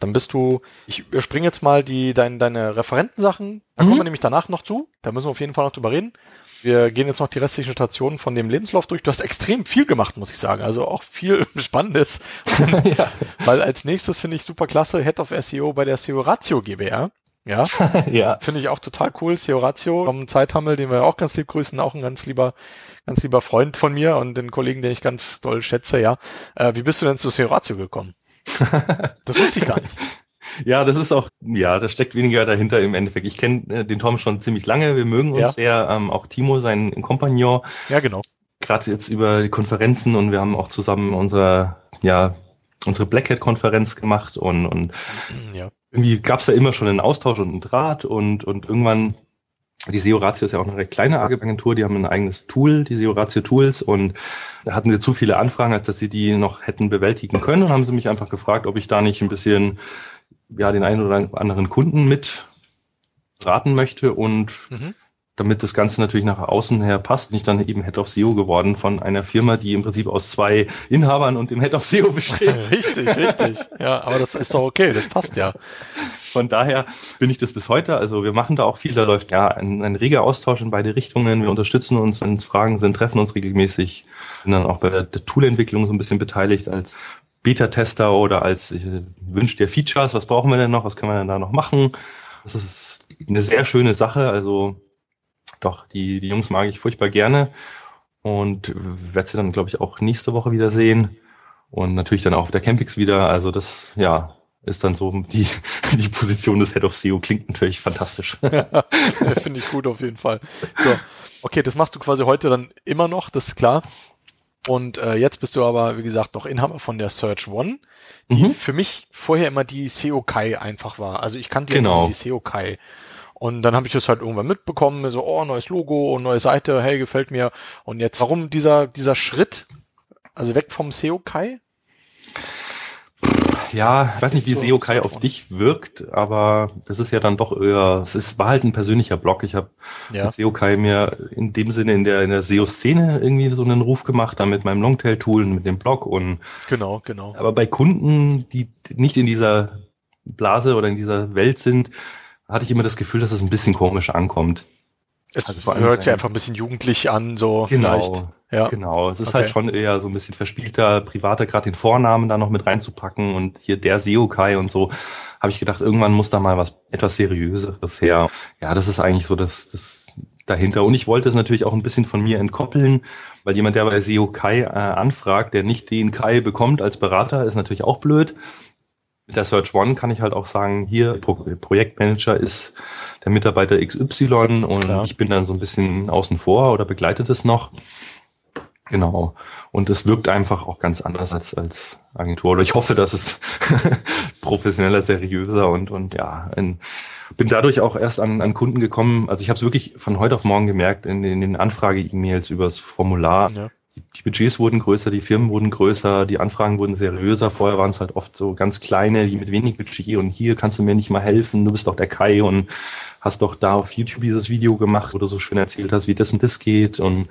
Dann bist du, ich überspringe jetzt mal die, dein, deine Referentensachen. Da Mhm. kommen wir nämlich danach noch zu. Da müssen wir auf jeden Fall noch drüber reden. Wir gehen jetzt noch die restlichen Stationen von dem Lebenslauf durch. Du hast extrem viel gemacht, muss ich sagen. Also auch viel Spannendes. ja. Weil als nächstes finde ich super klasse, Head of SEO bei der SEO Ratio GbR. Ja, ja. finde ich auch total cool. SEO Ratio, vom Zeithammel, den wir auch ganz lieb grüßen, auch ein ganz lieber, ganz lieber Freund von mir und den Kollegen, den ich ganz doll schätze, ja. Äh, wie bist du denn zu SEO Ratio gekommen? das wusste ich gar nicht. Ja, das ist auch, ja, da steckt weniger dahinter im Endeffekt. Ich kenne äh, den Tom schon ziemlich lange, wir mögen uns Ja. sehr, ähm, auch Timo, sein Kompagnon. Ja, genau. gerade jetzt über die Konferenzen und wir haben auch zusammen unser, ja, unsere Black Hat-Konferenz gemacht und, und ja. irgendwie gab es da immer schon einen Austausch und einen Draht und, und irgendwann die SEO Ratio ist ja auch eine recht kleine Agentur, die haben ein eigenes Tool, die SEO Ratio Tools und da hatten sie zu viele Anfragen, als dass sie die noch hätten bewältigen können und haben sie mich einfach gefragt, ob ich da nicht ein bisschen ja den einen oder anderen Kunden mit raten möchte und mhm damit das Ganze natürlich nach außen her passt, bin ich dann eben Head of SEO geworden von einer Firma, die im Prinzip aus zwei Inhabern und dem Head of SEO besteht. richtig, richtig. Ja, aber das ist doch okay, das passt ja. Von daher bin ich das bis heute. Also wir machen da auch viel. Da läuft ja ein, ein reger Austausch in beide Richtungen. Wir unterstützen uns, wenn es Fragen sind, treffen uns regelmäßig, sind dann auch bei der, Toolentwicklung so ein bisschen beteiligt als Beta-Tester oder als ich wünsche dir Features. Was brauchen wir denn noch? Was können wir denn da noch machen? Das ist eine sehr schöne Sache. Also doch, die, die Jungs mag ich furchtbar gerne und werde sie dann, glaube ich, auch nächste Woche wieder sehen und natürlich dann auch auf der Campix wieder. Also das, ja, ist dann so die, die Position des Head of SEO. Klingt natürlich fantastisch. Finde ich gut auf jeden Fall. So. Okay, das machst du quasi heute dann immer noch, das ist klar. Und äh, jetzt bist du aber, wie gesagt, noch Inhaber von der Search One, die mhm. für mich vorher immer die SEO Kai einfach war. Also ich kannte genau. die SEO Kai. Und dann habe ich das halt irgendwann mitbekommen, so, oh, neues Logo und neue Seite, hey, gefällt mir. Und jetzt, warum dieser, dieser Schritt, also weg vom SEO Kai? Ja, ich weiß nicht, wie SEO Kai auf dich wirkt, aber das ist ja dann doch eher, es ist, war halt ein persönlicher Blog. Ich habe ja. SEO Kai mir in dem Sinne in der, in der SEO-Szene irgendwie so einen Ruf gemacht, dann mit meinem Longtail-Tool und mit dem Blog und. Genau, genau. Aber bei Kunden, die nicht in dieser Blase oder in dieser Welt sind, hatte ich immer das Gefühl, dass es ein bisschen komisch ankommt. Es also hört sich einfach ein bisschen jugendlich an, so genau, vielleicht. Ja. Genau, es ist okay. halt schon eher so ein bisschen verspielter, privater, gerade den Vornamen da noch mit reinzupacken und hier der Seokai und so, habe ich gedacht, irgendwann muss da mal was etwas Seriöseres her. Ja, das ist eigentlich so das, das dahinter. Und ich wollte es natürlich auch ein bisschen von mir entkoppeln, weil jemand, der bei SEO Kai äh, anfragt, der nicht den Kai bekommt als Berater, ist natürlich auch blöd. Der Search One kann ich halt auch sagen, hier Pro Projektmanager ist der Mitarbeiter XY und Klar. ich bin dann so ein bisschen außen vor oder begleite das noch. Genau. Und es wirkt einfach auch ganz anders als, als Agentur. Oder ich hoffe, dass es professioneller, seriöser und, und ja, ein, bin dadurch auch erst an, an Kunden gekommen. Also ich habe es wirklich von heute auf morgen gemerkt in den, in den Anfrage-E-Mails übers Formular. Ja die, Budgets wurden größer, die Firmen wurden größer, die Anfragen wurden seriöser. Vorher waren es halt oft so ganz kleine, die mit wenig Budget und hier kannst du mir nicht mal helfen, du bist doch der Kai und hast doch da auf YouTube dieses Video gemacht, wo du so schön erzählt hast, wie das und das geht. Und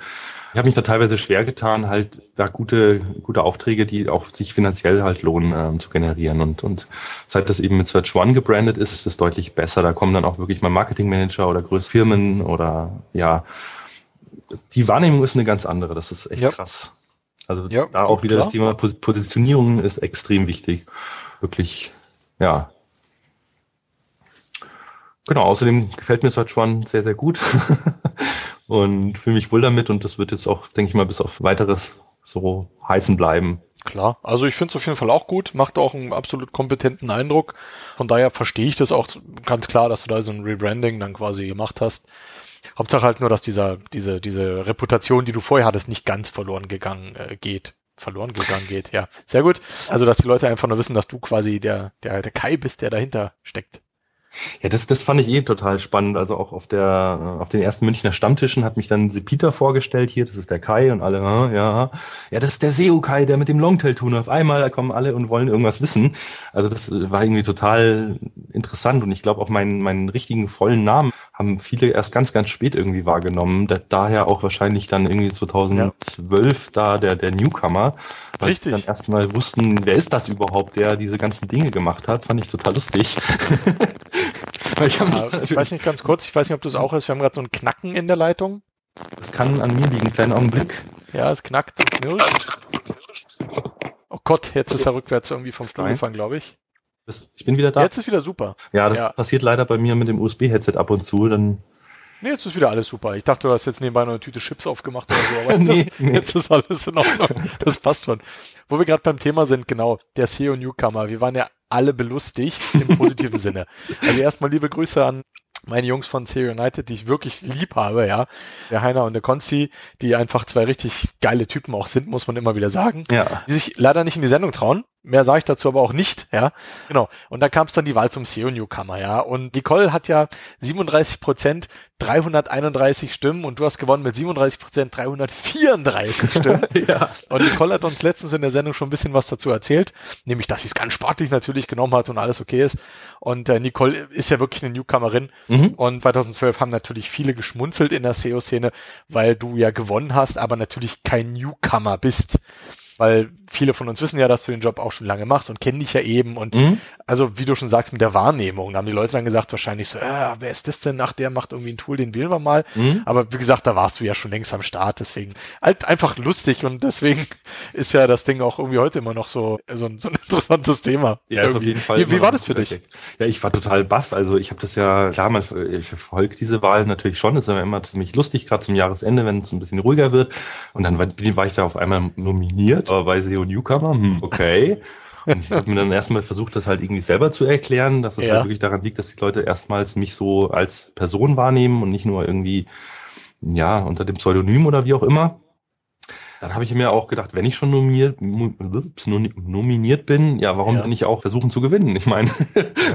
ich habe mich da teilweise schwer getan, halt da gute, gute Aufträge, die auch sich finanziell halt lohnen, ähm, zu generieren. Und, und seit das eben mit Search One gebrandet ist, ist es deutlich besser. Da kommen dann auch wirklich mal Marketingmanager oder größere Firmen oder ja, die Wahrnehmung ist eine ganz andere. Das ist echt ja. krass. Also ja, da auch wieder klar. das Thema Positionierung ist extrem wichtig. Wirklich, ja. Genau, außerdem gefällt mir Search One sehr, sehr gut. und fühle mich wohl damit und das wird jetzt auch, denke ich mal, bis auf weiteres so heißen bleiben. Klar, also ich finde es auf jeden Fall auch gut, macht auch einen absolut kompetenten Eindruck. Von daher verstehe ich das auch ganz klar, dass du da so ein Rebranding dann quasi gemacht hast. Hauptsache halt nur, dass dieser, diese, diese Reputation, die du vorher hattest, nicht ganz verloren gegangen äh, geht. Verloren gegangen geht, ja. Sehr gut. Also, dass die Leute einfach nur wissen, dass du quasi der, der, der Kai bist, der dahinter steckt. Ja, das, das fand ich eh total spannend. Also auch auf der, auf den ersten Münchner Stammtischen hat mich dann Sepita vorgestellt hier, das ist der Kai und alle, ja, ja, das ist der SEO Kai, der mit dem Longtail tun. Auf einmal kommen alle und wollen irgendwas wissen. Also das war irgendwie total interessant und ich glaube auch meinen, meinen richtigen vollen Namen haben viele erst ganz, ganz spät irgendwie wahrgenommen. Da, daher auch wahrscheinlich dann irgendwie 2012 ja. da der, der Newcomer. Weil Richtig. dann erstmal wussten, wer ist das überhaupt, der diese ganzen Dinge gemacht hat. Fand ich total lustig. ich, ja, ich weiß nicht ganz kurz, ich weiß nicht, ob du es auch hast. Wir haben gerade so ein Knacken in der Leitung. Das kann an mir liegen, kleinen Augenblick. Ja, es knackt und knirscht. Oh Gott, jetzt ist er rückwärts irgendwie vom Stuhl gefallen, glaube ich. Ich bin wieder da. Jetzt ist wieder super. Ja, das ja. passiert leider bei mir mit dem USB-Headset ab und zu. Dann Nee, jetzt ist wieder alles super. Ich dachte, du hast jetzt nebenbei noch eine Tüte Chips aufgemacht oder so, aber jetzt, nee, ist, nee. jetzt ist alles in Ordnung. Das passt schon. Wo wir gerade beim Thema sind, genau, der SEO Newcomer. Wir waren ja alle belustigt im positiven Sinne. Also erstmal liebe Grüße an meine Jungs von C United, die ich wirklich lieb habe, ja. Der Heiner und der Konzi, die einfach zwei richtig geile Typen auch sind, muss man immer wieder sagen. Ja. Die sich leider nicht in die Sendung trauen. Mehr sage ich dazu aber auch nicht, ja. Genau. Und dann kam es dann die Wahl zum SEO Newcomer, ja. Und Nicole hat ja 37 Prozent, 331 Stimmen und du hast gewonnen mit 37 Prozent, 334 Stimmen. ja. Und Nicole hat uns letztens in der Sendung schon ein bisschen was dazu erzählt, nämlich, dass sie es ganz sportlich natürlich genommen hat und alles okay ist. Und äh, Nicole ist ja wirklich eine Newcomerin. Mhm. Und 2012 haben natürlich viele geschmunzelt in der SEO-Szene, weil du ja gewonnen hast, aber natürlich kein Newcomer bist. Weil viele von uns wissen ja, dass du den Job auch schon lange machst und kennen dich ja eben. Und Mhm. also, wie du schon sagst, mit der Wahrnehmung, da haben die Leute dann gesagt, wahrscheinlich so, äh, wer ist das denn? Ach, der macht irgendwie ein Tool, den wählen wir mal. Mhm. Aber wie gesagt, da warst du ja schon längst am Start, deswegen halt einfach lustig und deswegen ist ja das Ding auch irgendwie heute immer noch so, so, ein, so ein interessantes Thema. Ja, ist auf jeden Fall. Wie, wie war das für dich? Ja, ich war total baff. Also ich habe das ja, klar, man, ich verfolge diese Wahl natürlich schon. Das ist ja immer ziemlich lustig, gerade zum Jahresende, wenn es ein bisschen ruhiger wird. Und dann war, war ich da auf einmal nominiert aber bei SEO Newcomer. Hm, okay. Und ich habe mir dann erstmal versucht, das halt irgendwie selber zu erklären, dass es Ja. halt wirklich daran liegt, dass die Leute erstmals mich so als Person wahrnehmen und nicht nur irgendwie, ja, unter dem Pseudonym oder wie auch immer. Dann habe ich mir auch gedacht, wenn ich schon nominiert, nominiert bin, ja, warum Ja. dann nicht auch versuchen zu gewinnen? Ich meine,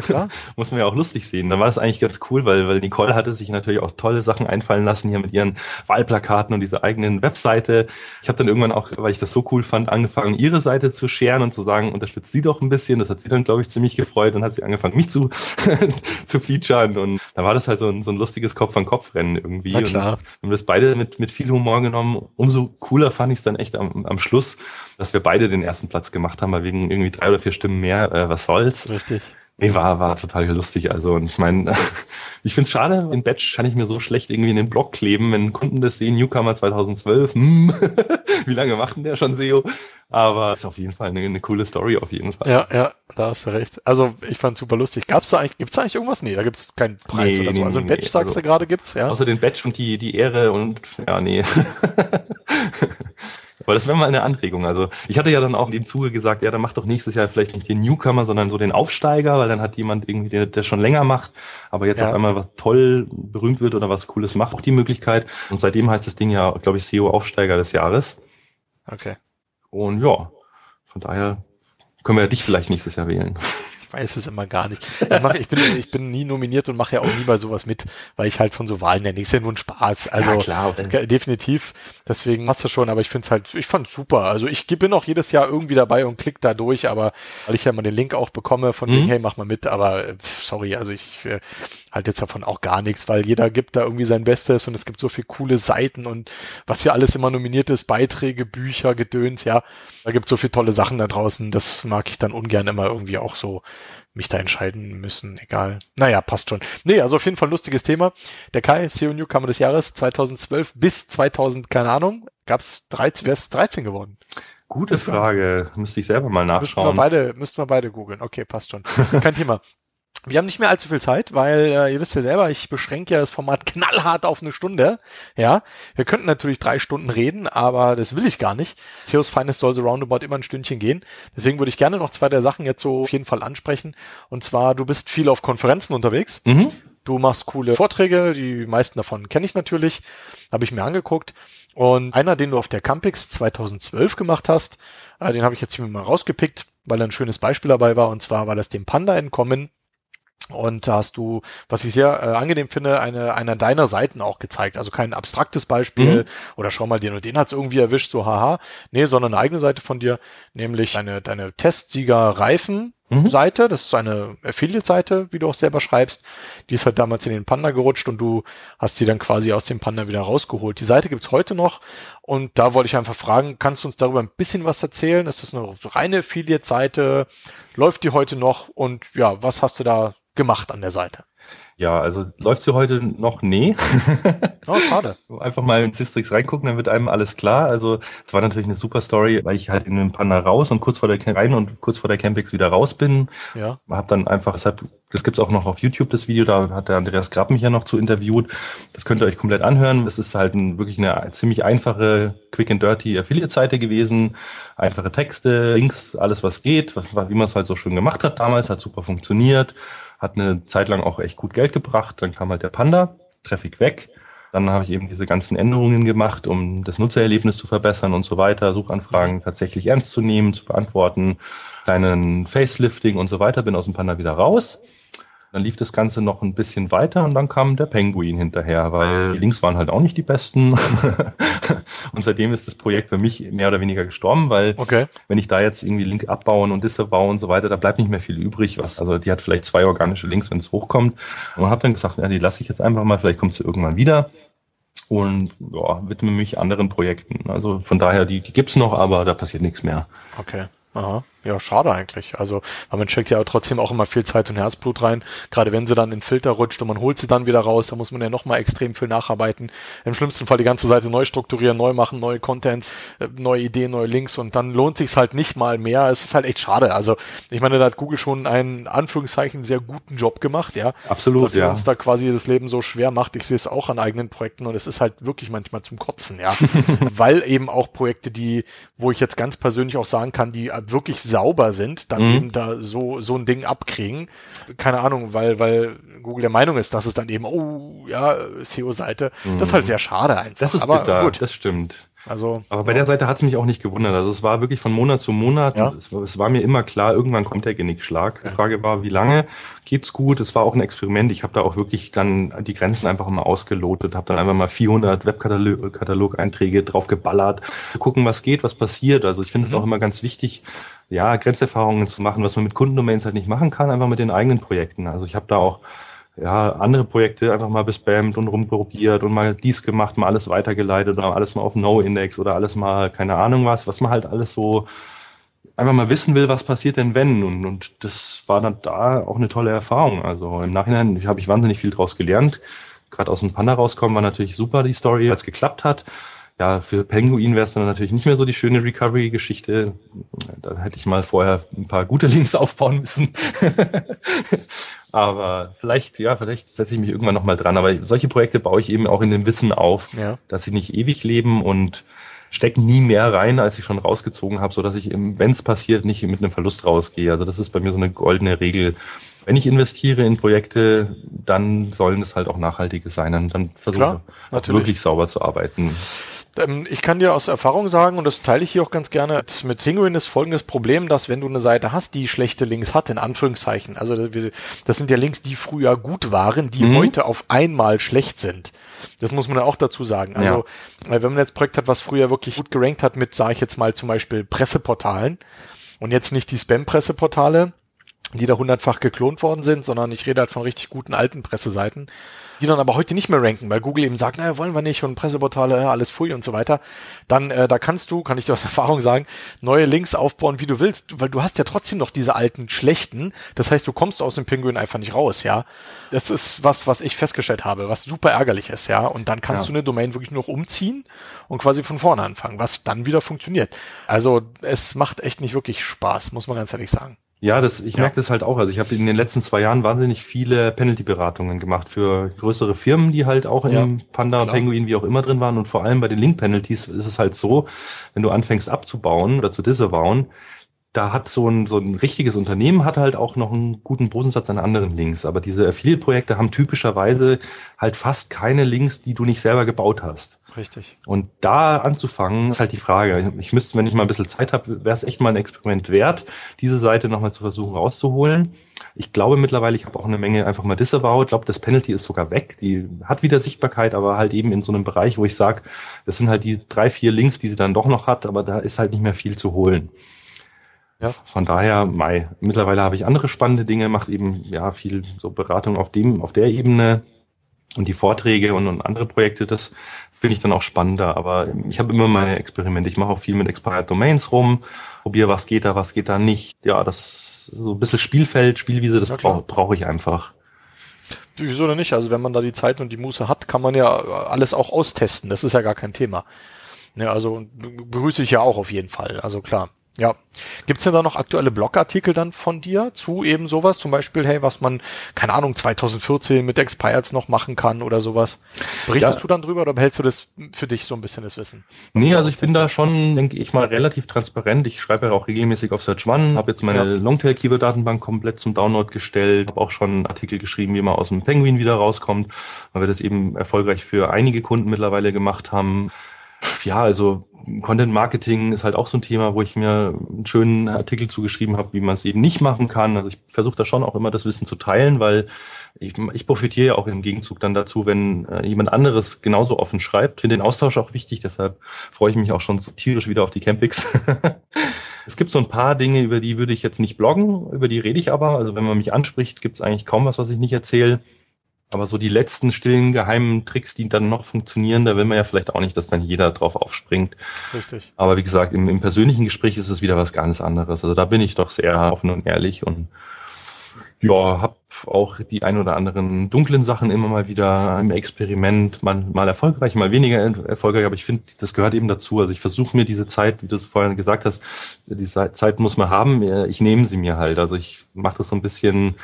Ja, muss man ja auch lustig sehen. Dann war es eigentlich ganz cool, weil, weil Nicole hatte sich natürlich auch tolle Sachen einfallen lassen hier mit ihren Wahlplakaten und dieser eigenen Webseite. Ich habe dann irgendwann auch, weil ich das so cool fand, angefangen, ihre Seite zu scheren und zu sagen, unterstützt sie doch ein bisschen. Das hat sie dann, glaube ich, ziemlich gefreut. Dann hat sie angefangen, mich zu, zu featuren. Und da war das halt so ein, so ein lustiges Kopf-an-Kopf-Rennen irgendwie. Na klar. Und wir haben das beide mit, mit viel Humor genommen. Umso cooler fand ich es dann echt am, am Schluss, dass wir beide den ersten Platz gemacht haben, weil wegen irgendwie drei oder vier Stimmen mehr, äh, was soll's. Richtig. Nee, war, war total lustig. Also, und ich meine, ich find's schade, den Badge kann ich mir so schlecht irgendwie in den Blog kleben, wenn Kunden das sehen, Newcomer 2012, hm, wie lange macht denn der schon SEO? Aber ist auf jeden Fall eine, eine coole Story, auf jeden Fall. Ja, ja, da hast du recht. Also ich fand super lustig. Gab's da eigentlich, gibt's da eigentlich irgendwas? Nee, da gibt's keinen Preis Nee, oder so. nee, Also ein Badge nee. sagst Also- du gerade gibt's, ja. Außer den Badge und die, die Ehre und, ja, nee. Aber das wäre mal eine Anregung. Also ich hatte ja dann auch in dem Zuge gesagt, ja, dann mach doch nächstes Jahr vielleicht nicht den Newcomer, sondern so den Aufsteiger, weil dann hat jemand irgendwie, der, der schon länger macht, aber jetzt Ja. auf einmal was toll berühmt wird oder was Cooles macht, auch die Möglichkeit. Und seitdem heißt das Ding ja, glaube ich, SEO Aufsteiger des Jahres. Okay. Und ja, von daher können wir ja dich vielleicht nächstes Jahr wählen. Ich weiß es immer gar nicht. Ich, mach, ich, bin, ich bin nie nominiert und mache ja auch nie bei sowas mit, weil ich halt von so Wahlen ja nichts ja nur ein Spaß. Also Ja, klar. definitiv. Deswegen hast du schon, aber ich finde es halt, ich fand super. Also ich bin auch jedes Jahr irgendwie dabei und klick da durch, aber weil ich ja mal den Link auch bekomme von Mhm. wegen, hey, mach mal mit, aber sorry, also ich äh, halte jetzt davon auch gar nichts, weil jeder gibt da irgendwie sein Bestes und es gibt so viele coole Seiten und was hier alles immer nominiert ist, Beiträge, Bücher, Gedöns, ja, da gibt so viele tolle Sachen da draußen, das mag ich dann ungern immer irgendwie auch so mich da entscheiden müssen, egal. Naja, passt schon. Nee, also auf jeden Fall ein lustiges Thema. Der Kai, CEO Newcomer des Jahres 2012 bis 2000, keine Ahnung, gab's 13, wer ist 13 geworden? Gute Frage. Müsste ich selber mal Müssten wir nachschauen. beide, müssten wir beide googeln. Okay, passt schon. Kein Thema. Wir haben nicht mehr allzu viel Zeit, weil äh, ihr wisst ja selber, ich beschränke ja das Format knallhart auf eine Stunde. Ja, wir könnten natürlich drei Stunden reden, aber das will ich gar nicht. SEOs Finest soll so roundabout immer ein Stündchen gehen. Deswegen würde ich gerne noch zwei der Sachen jetzt so auf jeden Fall ansprechen. Und zwar, du bist viel auf Konferenzen unterwegs. Mhm. Du machst coole Vorträge, die meisten davon kenne ich natürlich, habe ich mir angeguckt. Und einer, den du auf der Campix 2012 gemacht hast, äh, den habe ich jetzt hier mal rausgepickt, weil ein schönes Beispiel dabei war. Und zwar war das dem Panda entkommen. Und da hast du, was ich sehr äh, angenehm finde, eine, einer deiner Seiten auch gezeigt. Also kein abstraktes Beispiel Mhm. oder schau mal, den und den hat's irgendwie erwischt, so haha. Nee, sondern eine eigene Seite von dir, nämlich deine, deine Testsieger-Reifen. Mhm. Seite, das ist eine Affiliate-Seite, wie du auch selber schreibst. Die ist halt damals in den Panda gerutscht und du hast sie dann quasi aus dem Panda wieder rausgeholt. Die Seite gibt's heute noch und da wollte ich einfach fragen, kannst du uns darüber ein bisschen was erzählen? Ist das eine reine Affiliate-Seite? Läuft die heute noch? Und ja, was hast du da gemacht an der Seite? Ja, also läuft sie heute noch? Nee. Oh, schade. Einfach mal in Systrix reingucken, dann wird einem alles klar. Also es war natürlich eine super Story, weil ich halt in den Panda raus und kurz vor der rein und kurz vor der Campix wieder raus bin. Ja. Hab dann einfach, deshalb, das gibt's auch noch auf YouTube, das Video, da hat der Andreas Grapp mich ja noch zu interviewt. Das könnt ihr euch komplett anhören. Es ist halt ein, wirklich eine ziemlich einfache, quick and dirty Affiliate-Seite gewesen. Einfache Texte, Links, alles was geht, wie man es halt so schön gemacht hat damals, hat super funktioniert hat eine Zeit lang auch echt gut Geld gebracht. Dann kam halt der Panda, Traffic weg. Dann habe ich eben diese ganzen Änderungen gemacht, um das Nutzererlebnis zu verbessern und so weiter, Suchanfragen tatsächlich ernst zu nehmen, zu beantworten, kleinen Facelifting und so weiter, bin aus dem Panda wieder raus. Dann lief das Ganze noch ein bisschen weiter und dann kam der Penguin hinterher, weil die Links waren halt auch nicht die besten. und seitdem ist das Projekt für mich mehr oder weniger gestorben, weil Okay. wenn ich da jetzt irgendwie Link abbauen und disavow und so weiter, da bleibt nicht mehr viel übrig. Was, also die hat vielleicht zwei organische Links, wenn es hochkommt. Und habe dann gesagt, ja, die lasse ich jetzt einfach mal, vielleicht kommt sie irgendwann wieder. Und ja, widme mich anderen Projekten. Also von daher, die, die gibt's noch, aber da passiert nichts mehr. Okay. Aha. Ja, schade eigentlich. Also, weil man steckt ja trotzdem auch immer viel Zeit und Herzblut rein. Gerade wenn sie dann in den Filter rutscht und man holt sie dann wieder raus, da muss man ja nochmal extrem viel nacharbeiten. Im schlimmsten Fall die ganze Seite neu strukturieren, neu machen, neue Contents, äh, neue Ideen, neue Links und dann lohnt sich's halt nicht mal mehr. Es ist halt echt schade. Also, ich meine, da hat Google schon einen Anführungszeichen sehr guten Job gemacht, ja. Absolut, Dass ja. uns da quasi das Leben so schwer macht. Ich sehe es auch an eigenen Projekten und es ist halt wirklich manchmal zum Kotzen, ja. Weil eben auch Projekte, die, wo ich jetzt ganz persönlich auch sagen kann, die wirklich sauber sind, dann Mhm. eben da so, so ein Ding abkriegen. Keine Ahnung, weil, weil Google der Meinung ist, dass es dann eben, oh, ja, SEO-Seite. Das ist halt sehr schade einfach. Mhm. Das ist Aber bitter, gut. das stimmt. Also, Aber bei der Seite hat es mich auch nicht gewundert. Also es war wirklich von Monat zu Monat. Ja. Es, war- es war mir immer klar, irgendwann kommt der Genickschlag. Die Frage war, wie lange geht's gut? Es war auch ein Experiment. Ich habe da auch wirklich dann die Grenzen einfach mal ausgelotet, habe dann einfach mal 400 Webkatalog-Einträge drauf geballert, gucken, was geht, was passiert. Also ich finde es auch immer ganz wichtig, ja, Grenzerfahrungen zu machen, was man mit Kundendomains halt nicht machen kann, einfach mit den eigenen Projekten. Also ich habe da auch ja, andere Projekte einfach mal bespammt und rumprobiert und mal dies gemacht, mal alles weitergeleitet oder alles mal auf No-Index oder alles mal, keine Ahnung was, was man halt alles so einfach mal wissen will, was passiert denn wenn. Und, und das war dann da auch eine tolle Erfahrung. Also im Nachhinein habe ich wahnsinnig viel draus gelernt. Gerade aus dem Panda rauskommen war natürlich super die Story, als es geklappt hat. Ja, für Penguin wäre es dann natürlich nicht mehr so die schöne Recovery-Geschichte. Da hätte ich mal vorher ein paar gute Links aufbauen müssen. Aber vielleicht, ja, vielleicht setze ich mich irgendwann nochmal dran. Aber solche Projekte baue ich eben auch in dem Wissen auf, Ja. dass sie nicht ewig leben und stecken nie mehr rein, als ich schon rausgezogen habe, so dass ich, wenn es passiert, nicht mit einem Verlust rausgehe. Also das ist bei mir so eine goldene Regel. Wenn ich investiere in Projekte, dann sollen es halt auch nachhaltige sein. Und dann versuche ich wirklich sauber zu arbeiten. Ähm, Ich kann dir aus Erfahrung sagen, und das teile ich hier auch ganz gerne, mit Penguin ist folgendes Problem, dass wenn du eine Seite hast, die schlechte Links hat, in Anführungszeichen, also das sind ja Links, die früher gut waren, die Mhm. heute auf einmal schlecht sind. Das muss man ja auch dazu sagen. Also, äh, wenn man jetzt ein Projekt hat, was früher wirklich gut gerankt hat mit, sage ich jetzt mal, zum Beispiel Presseportalen und jetzt nicht die Spam-Presseportale, die da hundertfach geklont worden sind, sondern ich rede halt von richtig guten alten Presseseiten, die dann aber heute nicht mehr ranken, weil Google eben sagt, naja, wollen wir nicht und Presseportale, ja, alles Pfui und so weiter. Dann, äh, da kannst du, kann ich dir aus Erfahrung sagen, neue Links aufbauen, wie du willst, weil du hast ja trotzdem noch diese alten schlechten. Das heißt, du kommst aus dem Pinguin einfach nicht raus, ja. Das ist was, was ich festgestellt habe, was super ärgerlich ist, ja. Und dann kannst Ja. du eine Domain wirklich nur noch umziehen und quasi von vorne anfangen, was dann wieder funktioniert. Also es macht echt nicht wirklich Spaß, muss man ganz ehrlich sagen. Ja, das, ich Ja. merke das halt auch. Also ich habe in den letzten zwei Jahren wahnsinnig viele Penalty-Beratungen gemacht für größere Firmen, die halt auch Ja, im Panda, klar. Penguin, wie auch immer drin waren. Und vor allem bei den Link-Penalties ist es halt so, wenn du anfängst abzubauen oder zu disavowen, da hat so ein, so ein richtiges Unternehmen hat halt auch noch einen guten Bodensatz an anderen Links. Aber diese Affiliate-Projekte haben typischerweise halt fast keine Links, die du nicht selber gebaut hast. Richtig. Und da anzufangen, ist halt die Frage. Ich müsste, wenn ich mal ein bisschen Zeit habe, wäre es echt mal ein Experiment wert, diese Seite nochmal zu versuchen rauszuholen. Ich glaube mittlerweile, ich habe auch eine Menge einfach mal disavowed. Ich glaube, das Penalty ist sogar weg. Die hat wieder Sichtbarkeit, aber halt eben in so einem Bereich, wo ich sage, das sind halt die drei, vier Links, die sie dann doch noch hat, aber da ist halt nicht mehr viel zu holen. Ja. Von daher, Mai, mittlerweile habe ich andere spannende Dinge, macht eben ja viel so Beratung auf dem, auf der Ebene und die Vorträge und, und andere Projekte, das finde ich dann auch spannender. Aber ich habe immer meine Experimente. Ich mache auch viel mit Expired Domains rum, probiere, was geht da, was geht da nicht. Ja, das so ein bisschen Spielfeld, Spielwiese, das Ja, brauche brauche ich einfach. Wieso denn nicht? Also wenn man da die Zeit und die Muße hat, kann man ja alles auch austesten. Das ist ja gar kein Thema. Ne, also be- begrüße ich ja auch auf jeden Fall. Also klar. Ja. Gibt's denn da noch aktuelle Blogartikel dann von dir zu eben sowas? Zum Beispiel, hey, was man, keine Ahnung, 2014 mit Expires noch machen kann oder sowas. Berichtest Ja. du dann drüber oder behältst du das für dich so ein bisschen das Wissen? Nee, also ich bin da schon, denke ich mal, relativ transparent. Ich schreibe ja auch regelmäßig auf Search One, habe jetzt meine Ja. Longtail-Keyword-Datenbank komplett zum Download gestellt, habe auch schon Artikel geschrieben, wie man aus dem Penguin wieder rauskommt, weil wir das eben erfolgreich für einige Kunden mittlerweile gemacht haben. Ja, also Content Marketing ist halt auch so ein Thema, wo ich mir einen schönen Artikel zugeschrieben habe, wie man es eben nicht machen kann. Also ich versuche da schon auch immer das Wissen zu teilen, weil ich, ich profitiere ja auch im Gegenzug dann dazu, wenn äh, jemand anderes genauso offen schreibt. Finde den Austausch auch wichtig, deshalb freue ich mich auch schon so tierisch wieder auf die Campings. es gibt so ein paar Dinge, über die würde ich jetzt nicht bloggen, über die rede ich aber. Also wenn man mich anspricht, gibt es eigentlich kaum was, was ich nicht erzähle. Aber so die letzten stillen, geheimen Tricks, die dann noch funktionieren, da will man ja vielleicht auch nicht, dass dann jeder drauf aufspringt. Richtig. Aber wie gesagt, im, im persönlichen Gespräch ist es wieder was ganz anderes. Also da bin ich doch sehr offen und ehrlich und ja, habe auch die ein oder anderen dunklen Sachen immer mal wieder im Experiment, mal, mal erfolgreich, mal weniger erfolgreich, aber ich finde, das gehört eben dazu. Also ich versuche mir diese Zeit, wie du es vorhin gesagt hast, diese Zeit muss man haben, ich nehme sie mir halt. Also ich mache das so ein bisschen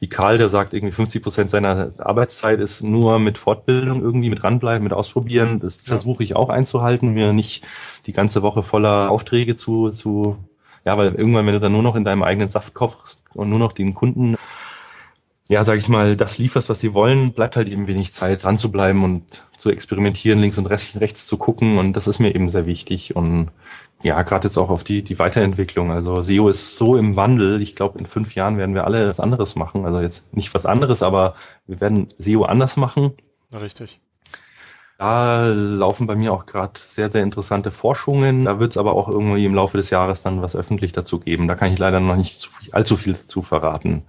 wie Karl, der sagt, irgendwie 50 Prozent seiner Arbeitszeit ist nur mit Fortbildung irgendwie, mit dranbleiben, mit ausprobieren. Das Ja. versuche ich auch einzuhalten, mir nicht die ganze Woche voller Aufträge zu, zu, ja, weil irgendwann, wenn du dann nur noch in deinem eigenen Saft kochst und nur noch den Kunden, ja, sag ich mal, das lieferst, was sie wollen, bleibt halt eben wenig Zeit, dran zu bleiben und zu experimentieren, links und rechts, rechts zu gucken. Und das ist mir eben sehr wichtig. Und ja, gerade jetzt auch auf die, die Weiterentwicklung. Also SEO ist so im Wandel. Ich glaube, in fünf Jahren werden wir alle was anderes machen. Also jetzt nicht was anderes, aber wir werden SEO anders machen. Richtig. Da laufen bei mir auch gerade sehr, sehr interessante Forschungen. Da wird es aber auch irgendwie im Laufe des Jahres dann was öffentlich dazu geben. Da kann ich leider noch nicht zu viel, allzu viel zu verraten.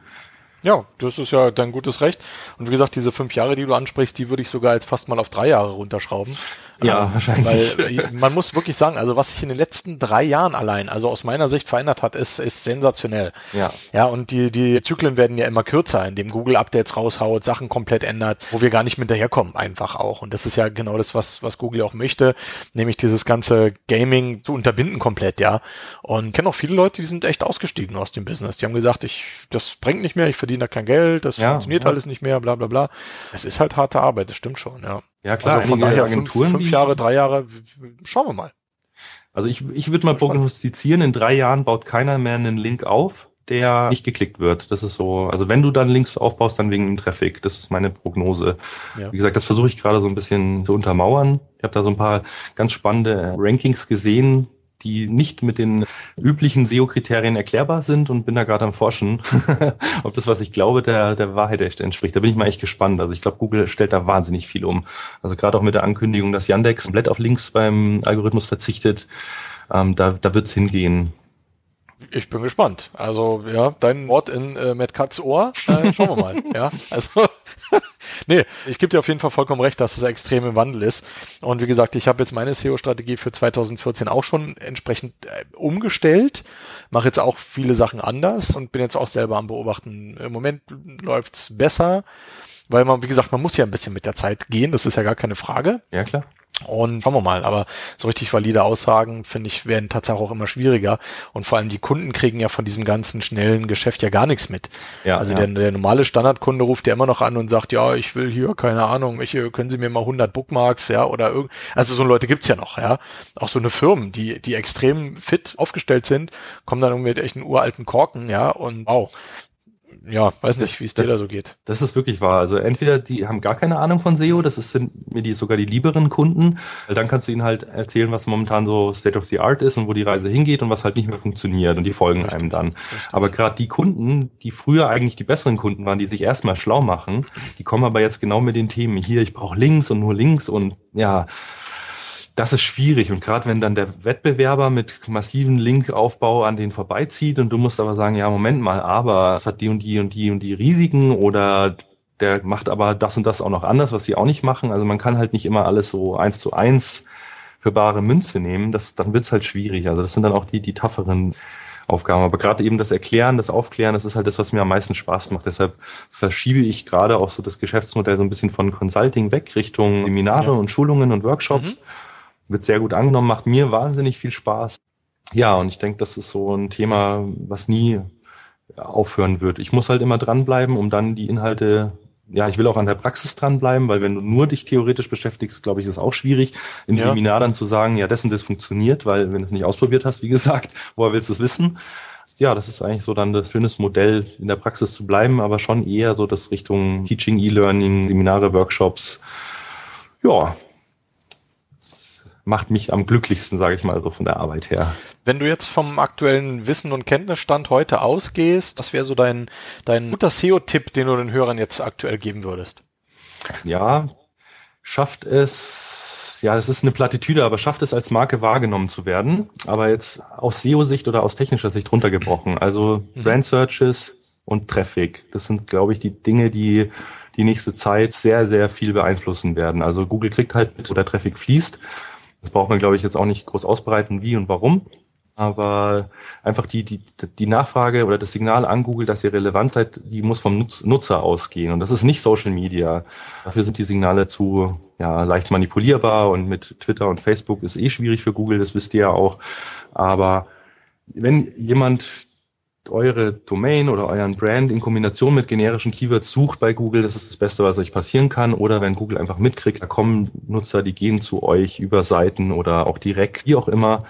Ja, das ist ja dein gutes Recht. Und wie gesagt, diese fünf Jahre, die du ansprichst, die würde ich sogar jetzt fast mal auf drei Jahre runterschrauben. Ja, Ähm, wahrscheinlich. Weil äh, man muss wirklich sagen, also was sich in den letzten drei Jahren allein, also aus meiner Sicht verändert hat, ist, ist sensationell. Ja. Ja, und die, die Zyklen werden ja immer kürzer, indem Google Updates raushaut, Sachen komplett ändert, wo wir gar nicht mit hinterherkommen, einfach auch. Und das ist ja genau das, was, was Google auch möchte, nämlich dieses ganze Gaming zu unterbinden komplett, ja. Und ich kenne auch viele Leute, die sind echt ausgestiegen aus dem Business. Die haben gesagt, ich, das bringt nicht mehr, ich verdiene da kein Geld, das Ja, funktioniert ja. alles nicht mehr, bla, bla, bla. Es ist halt harte Arbeit, das stimmt schon, ja. Ja, klar, also von daher Agenturen, fünf, fünf Jahre, drei Jahre, schauen wir mal. Also ich, ich würde mal prognostizieren, in drei Jahren baut keiner mehr einen Link auf, der nicht geklickt wird. Das ist so, also wenn du dann Links aufbaust, dann wegen dem Traffic. Das ist meine Prognose. Ja. Wie gesagt, das versuche ich gerade so ein bisschen zu untermauern. Ich habe da so ein paar ganz spannende Rankings gesehen, die nicht mit den üblichen SEO-Kriterien erklärbar sind und bin da gerade am Forschen, ob das, was ich glaube, der, der Wahrheit echt entspricht. Da bin ich mal echt gespannt. Also ich glaube, Google stellt da wahnsinnig viel um. Also gerade auch mit der Ankündigung, dass Yandex komplett auf Links beim Algorithmus verzichtet, ähm, da, da wird's hingehen. Ich bin gespannt. Also, ja, dein Wort in äh, Matt Katz Ohr, äh, schauen wir mal. ja, also, nee, ich gebe dir auf jeden Fall vollkommen recht, dass es extrem im Wandel ist. Und wie gesagt, ich habe jetzt meine SEO-Strategie für 2014 auch schon entsprechend äh, umgestellt. Mache jetzt auch viele Sachen anders und bin jetzt auch selber am Beobachten. Im Moment läuft's besser, weil man, wie gesagt, man muss ja ein bisschen mit der Zeit gehen. Das ist ja gar keine Frage. Ja, klar. Und schauen wir mal, aber so richtig valide Aussagen, finde ich, werden tatsächlich auch immer schwieriger. Und vor allem die Kunden kriegen ja von diesem ganzen schnellen Geschäft ja gar nichts mit. Ja, also ja. Der, der normale Standardkunde ruft ja immer noch an und sagt, ja, ich will hier, keine Ahnung, ich, äh, können Sie mir mal 100 Bookmarks, ja, oder irgend, also so Leute gibt's ja noch, ja. Auch so eine Firmen, die, die extrem fit aufgestellt sind, kommen dann irgendwie mit echt einen uralten Korken, ja, und wow. Ja, weiß nicht, wie es dir da so geht. Das ist wirklich wahr. Also entweder die haben gar keine Ahnung von SEO, das ist, sind mir die sogar die lieberen Kunden, weil dann kannst du ihnen halt erzählen, was momentan so State of the Art ist und wo die Reise hingeht und was halt nicht mehr funktioniert und die folgen Richtig, einem dann. Aber gerade die Kunden, die früher eigentlich die besseren Kunden waren, die sich erstmal schlau machen, die kommen aber jetzt genau mit den Themen hier, ich brauche Links und nur Links und ja, das ist schwierig. Und gerade wenn dann der Wettbewerber mit massiven Linkaufbau an den vorbeizieht und du musst aber sagen, ja, Moment mal, aber es hat die und die und die und die Risiken oder der macht aber das und das auch noch anders, was sie auch nicht machen. Also man kann halt nicht immer alles so eins zu eins für bare Münze nehmen. Das, dann wird's halt schwierig. Also das sind dann auch die, die tougheren Aufgaben. Aber gerade eben das Erklären, das Aufklären, das ist halt das, was mir am meisten Spaß macht. Deshalb verschiebe ich gerade auch so das Geschäftsmodell so ein bisschen von Consulting weg Richtung Seminare Ja. und Schulungen und Workshops. Wird sehr gut angenommen, macht mir wahnsinnig viel Spaß. Ja, und ich denke, das ist so ein Thema, was nie aufhören wird. Ich muss halt immer dranbleiben, um dann die Inhalte ja, ich will auch an der Praxis dranbleiben, weil wenn du nur dich theoretisch beschäftigst, glaube ich, ist es auch schwierig, im ja. Seminar dann zu sagen, ja, das und das funktioniert, weil wenn du es nicht ausprobiert hast, wie gesagt, woher willst du es wissen? Ja, das ist eigentlich so dann das schönes Modell, in der Praxis zu bleiben, aber schon eher so das Richtung Teaching, E-Learning, Seminare, Workshops. Ja, macht mich am glücklichsten, sage ich mal so von der Arbeit her. Wenn du jetzt vom aktuellen Wissen und Kenntnisstand heute ausgehst, was wäre so dein, dein guter SEO-Tipp, den du den Hörern jetzt aktuell geben würdest? Ja, schafft es, ja, es ist eine Plattitüde, aber schafft es als Marke wahrgenommen zu werden. Aber jetzt aus SEO-Sicht oder aus technischer Sicht runtergebrochen. Also mhm. Brand Searches und Traffic. Das sind, glaube ich, die Dinge, die die nächste Zeit sehr, sehr viel beeinflussen werden. Also Google kriegt halt mit, wo der Traffic fließt. Das braucht man, glaube ich, jetzt auch nicht groß ausbreiten, wie und warum. Aber einfach die, die, die Nachfrage oder das Signal an Google, dass ihr relevant seid, die muss vom Nutzer ausgehen. Und das ist nicht Social Media. Dafür sind die Signale zu ja, leicht manipulierbar und mit Twitter und Facebook ist eh schwierig für Google, das wisst ihr ja auch. Aber wenn jemand eure Domain oder euren Brand in Kombination mit generischen Keywords sucht bei Google, das ist das Beste, was euch passieren kann. Oder wenn Google einfach mitkriegt, da kommen Nutzer, die gehen zu euch über Seiten oder auch direkt, wie auch immer.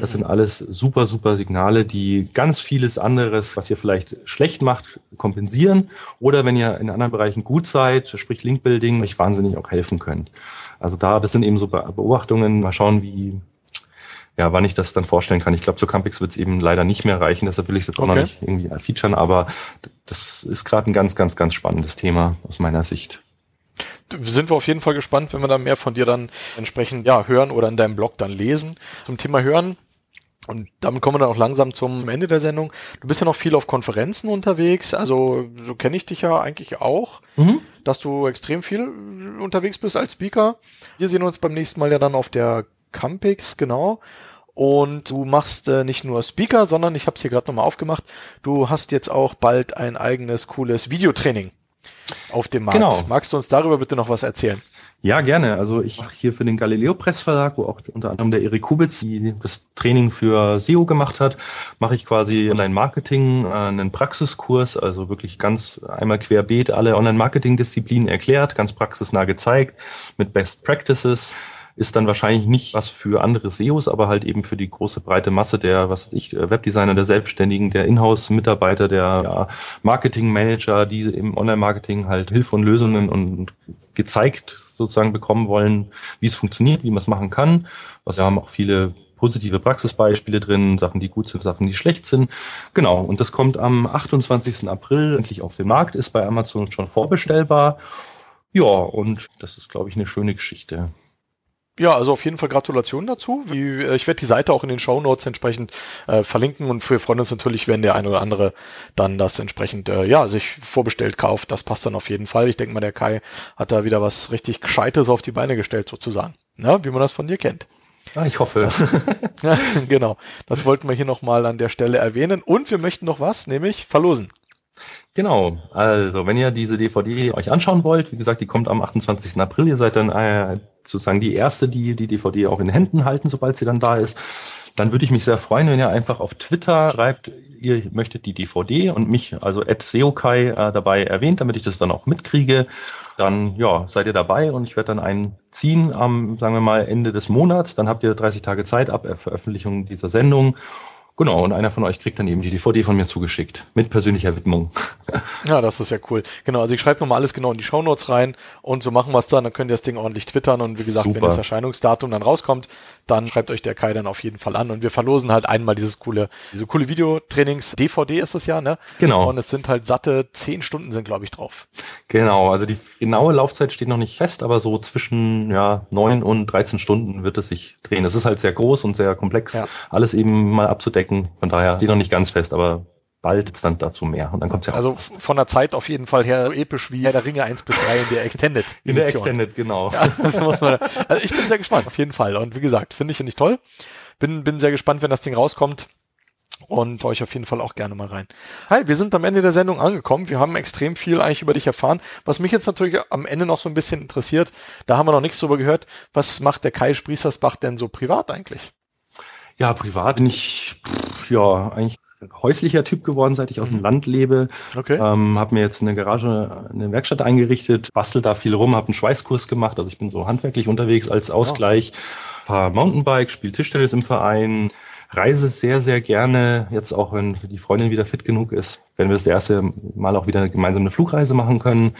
Das sind alles super, super Signale, die ganz vieles anderes, was ihr vielleicht schlecht macht, kompensieren. Oder wenn ihr in anderen Bereichen gut seid, sprich Linkbuilding, euch wahnsinnig auch helfen können. Also da, das sind eben so Beobachtungen. Mal schauen, wie, ja, wann ich das dann vorstellen kann. Ich glaube, zu Campix wird es eben leider nicht mehr reichen, deshalb will ich es jetzt okay. auch noch nicht irgendwie featuren, aber das ist gerade ein ganz, ganz, ganz spannendes Thema aus meiner Sicht. Sind wir auf jeden Fall gespannt, wenn wir da mehr von dir dann entsprechend ja, hören oder in deinem Blog dann lesen. Zum Thema Hören, und damit kommen wir dann auch langsam zum Ende der Sendung. Du bist ja noch viel auf Konferenzen unterwegs, also so kenne ich dich ja eigentlich auch, mhm. dass du extrem viel unterwegs bist als Speaker. Wir sehen uns beim nächsten Mal ja dann auf der Campix, genau. Und du machst äh, nicht nur Speaker, sondern ich habe es hier gerade nochmal aufgemacht, du hast jetzt auch bald ein eigenes cooles Videotraining auf dem Markt. Genau. Magst du uns darüber bitte noch was erzählen? Ja, gerne. Also ich mache hier für den Galileo Pressverlag, wo auch unter anderem der Erik Kubitz die, das Training für SEO gemacht hat, mache ich quasi Online-Marketing, äh, einen Praxiskurs, also wirklich ganz einmal querbeet alle Online-Marketing-Disziplinen erklärt, ganz praxisnah gezeigt, mit Best Practices ist dann wahrscheinlich nicht was für andere SEOs, aber halt eben für die große breite Masse der, was weiß ich, Webdesigner, der Selbstständigen, der Inhouse-Mitarbeiter, der ja, Marketing-Manager, die im Online-Marketing halt Hilfe und Lösungen und gezeigt sozusagen bekommen wollen, wie es funktioniert, wie man es machen kann. Also wir haben auch viele positive Praxisbeispiele drin, Sachen, die gut sind, Sachen, die schlecht sind. Genau, und das kommt am 28. April endlich auf den Markt, ist bei Amazon schon vorbestellbar. Ja, und das ist, glaube ich, eine schöne Geschichte. Ja, also auf jeden Fall Gratulation dazu. Wie, äh, ich werde die Seite auch in den Show Notes entsprechend äh, verlinken und für Freunde uns natürlich, wenn der eine oder andere dann das entsprechend äh, ja sich vorbestellt kauft, das passt dann auf jeden Fall. Ich denke mal, der Kai hat da wieder was richtig Gescheites auf die Beine gestellt sozusagen, ja, wie man das von dir kennt. Ah, ich hoffe. Ja, genau. Das wollten wir hier nochmal an der Stelle erwähnen. Und wir möchten noch was, nämlich verlosen. Genau, also wenn ihr diese DVD euch anschauen wollt, wie gesagt, die kommt am 28. April, ihr seid dann äh, sozusagen die erste, die die DVD auch in den Händen halten, sobald sie dann da ist. Dann würde ich mich sehr freuen, wenn ihr einfach auf Twitter schreibt, ihr möchtet die DVD und mich, also Ed Seokai, äh, dabei erwähnt, damit ich das dann auch mitkriege. Dann ja, seid ihr dabei und ich werde dann einen ziehen am, sagen wir mal, Ende des Monats. Dann habt ihr 30 Tage Zeit ab Veröffentlichung dieser Sendung Genau, und einer von euch kriegt dann eben die DVD von mir zugeschickt. Mit persönlicher Widmung. ja, das ist ja cool. Genau, also ich schreibe nochmal alles genau in die Shownotes rein und so machen wir es dann. Dann könnt ihr das Ding ordentlich twittern und wie gesagt, Super. wenn das Erscheinungsdatum dann rauskommt, dann schreibt euch der Kai dann auf jeden Fall an und wir verlosen halt einmal dieses coole, diese coole Videotrainings-DVD ist das ja, ne? Genau. Und es sind halt satte zehn Stunden sind, glaube ich, drauf. Genau, also die genaue Laufzeit steht noch nicht fest, aber so zwischen ja neun und 13 Stunden wird es sich drehen. Es ist halt sehr groß und sehr komplex, ja. alles eben mal abzudecken. Von daher steht noch nicht ganz fest, aber bald dann dazu mehr. Und dann kommt's ja Also von der Zeit auf jeden Fall her episch wie der Ringe 1 bis 3 in der Extended. In der Extended, genau. Ja, das muss man, also ich bin sehr gespannt, auf jeden Fall. Und wie gesagt, finde ich nicht toll. Bin, bin sehr gespannt, wenn das Ding rauskommt. Und euch auf jeden Fall auch gerne mal rein. Hi, wir sind am Ende der Sendung angekommen. Wir haben extrem viel eigentlich über dich erfahren. Was mich jetzt natürlich am Ende noch so ein bisschen interessiert, da haben wir noch nichts drüber gehört. Was macht der Kai Sprießersbach denn so privat eigentlich? Ja, privat bin ich ja eigentlich häuslicher Typ geworden, seit ich auf dem Land lebe. Okay. Ähm, habe mir jetzt eine Garage, eine Werkstatt eingerichtet, bastel da viel rum, habe einen Schweißkurs gemacht. Also ich bin so handwerklich unterwegs als Ausgleich. Fahre Mountainbike, spiele Tischtennis im Verein, reise sehr, sehr gerne. Jetzt auch, wenn die Freundin wieder fit genug ist, wenn wir das erste Mal auch wieder gemeinsam eine Flugreise machen können.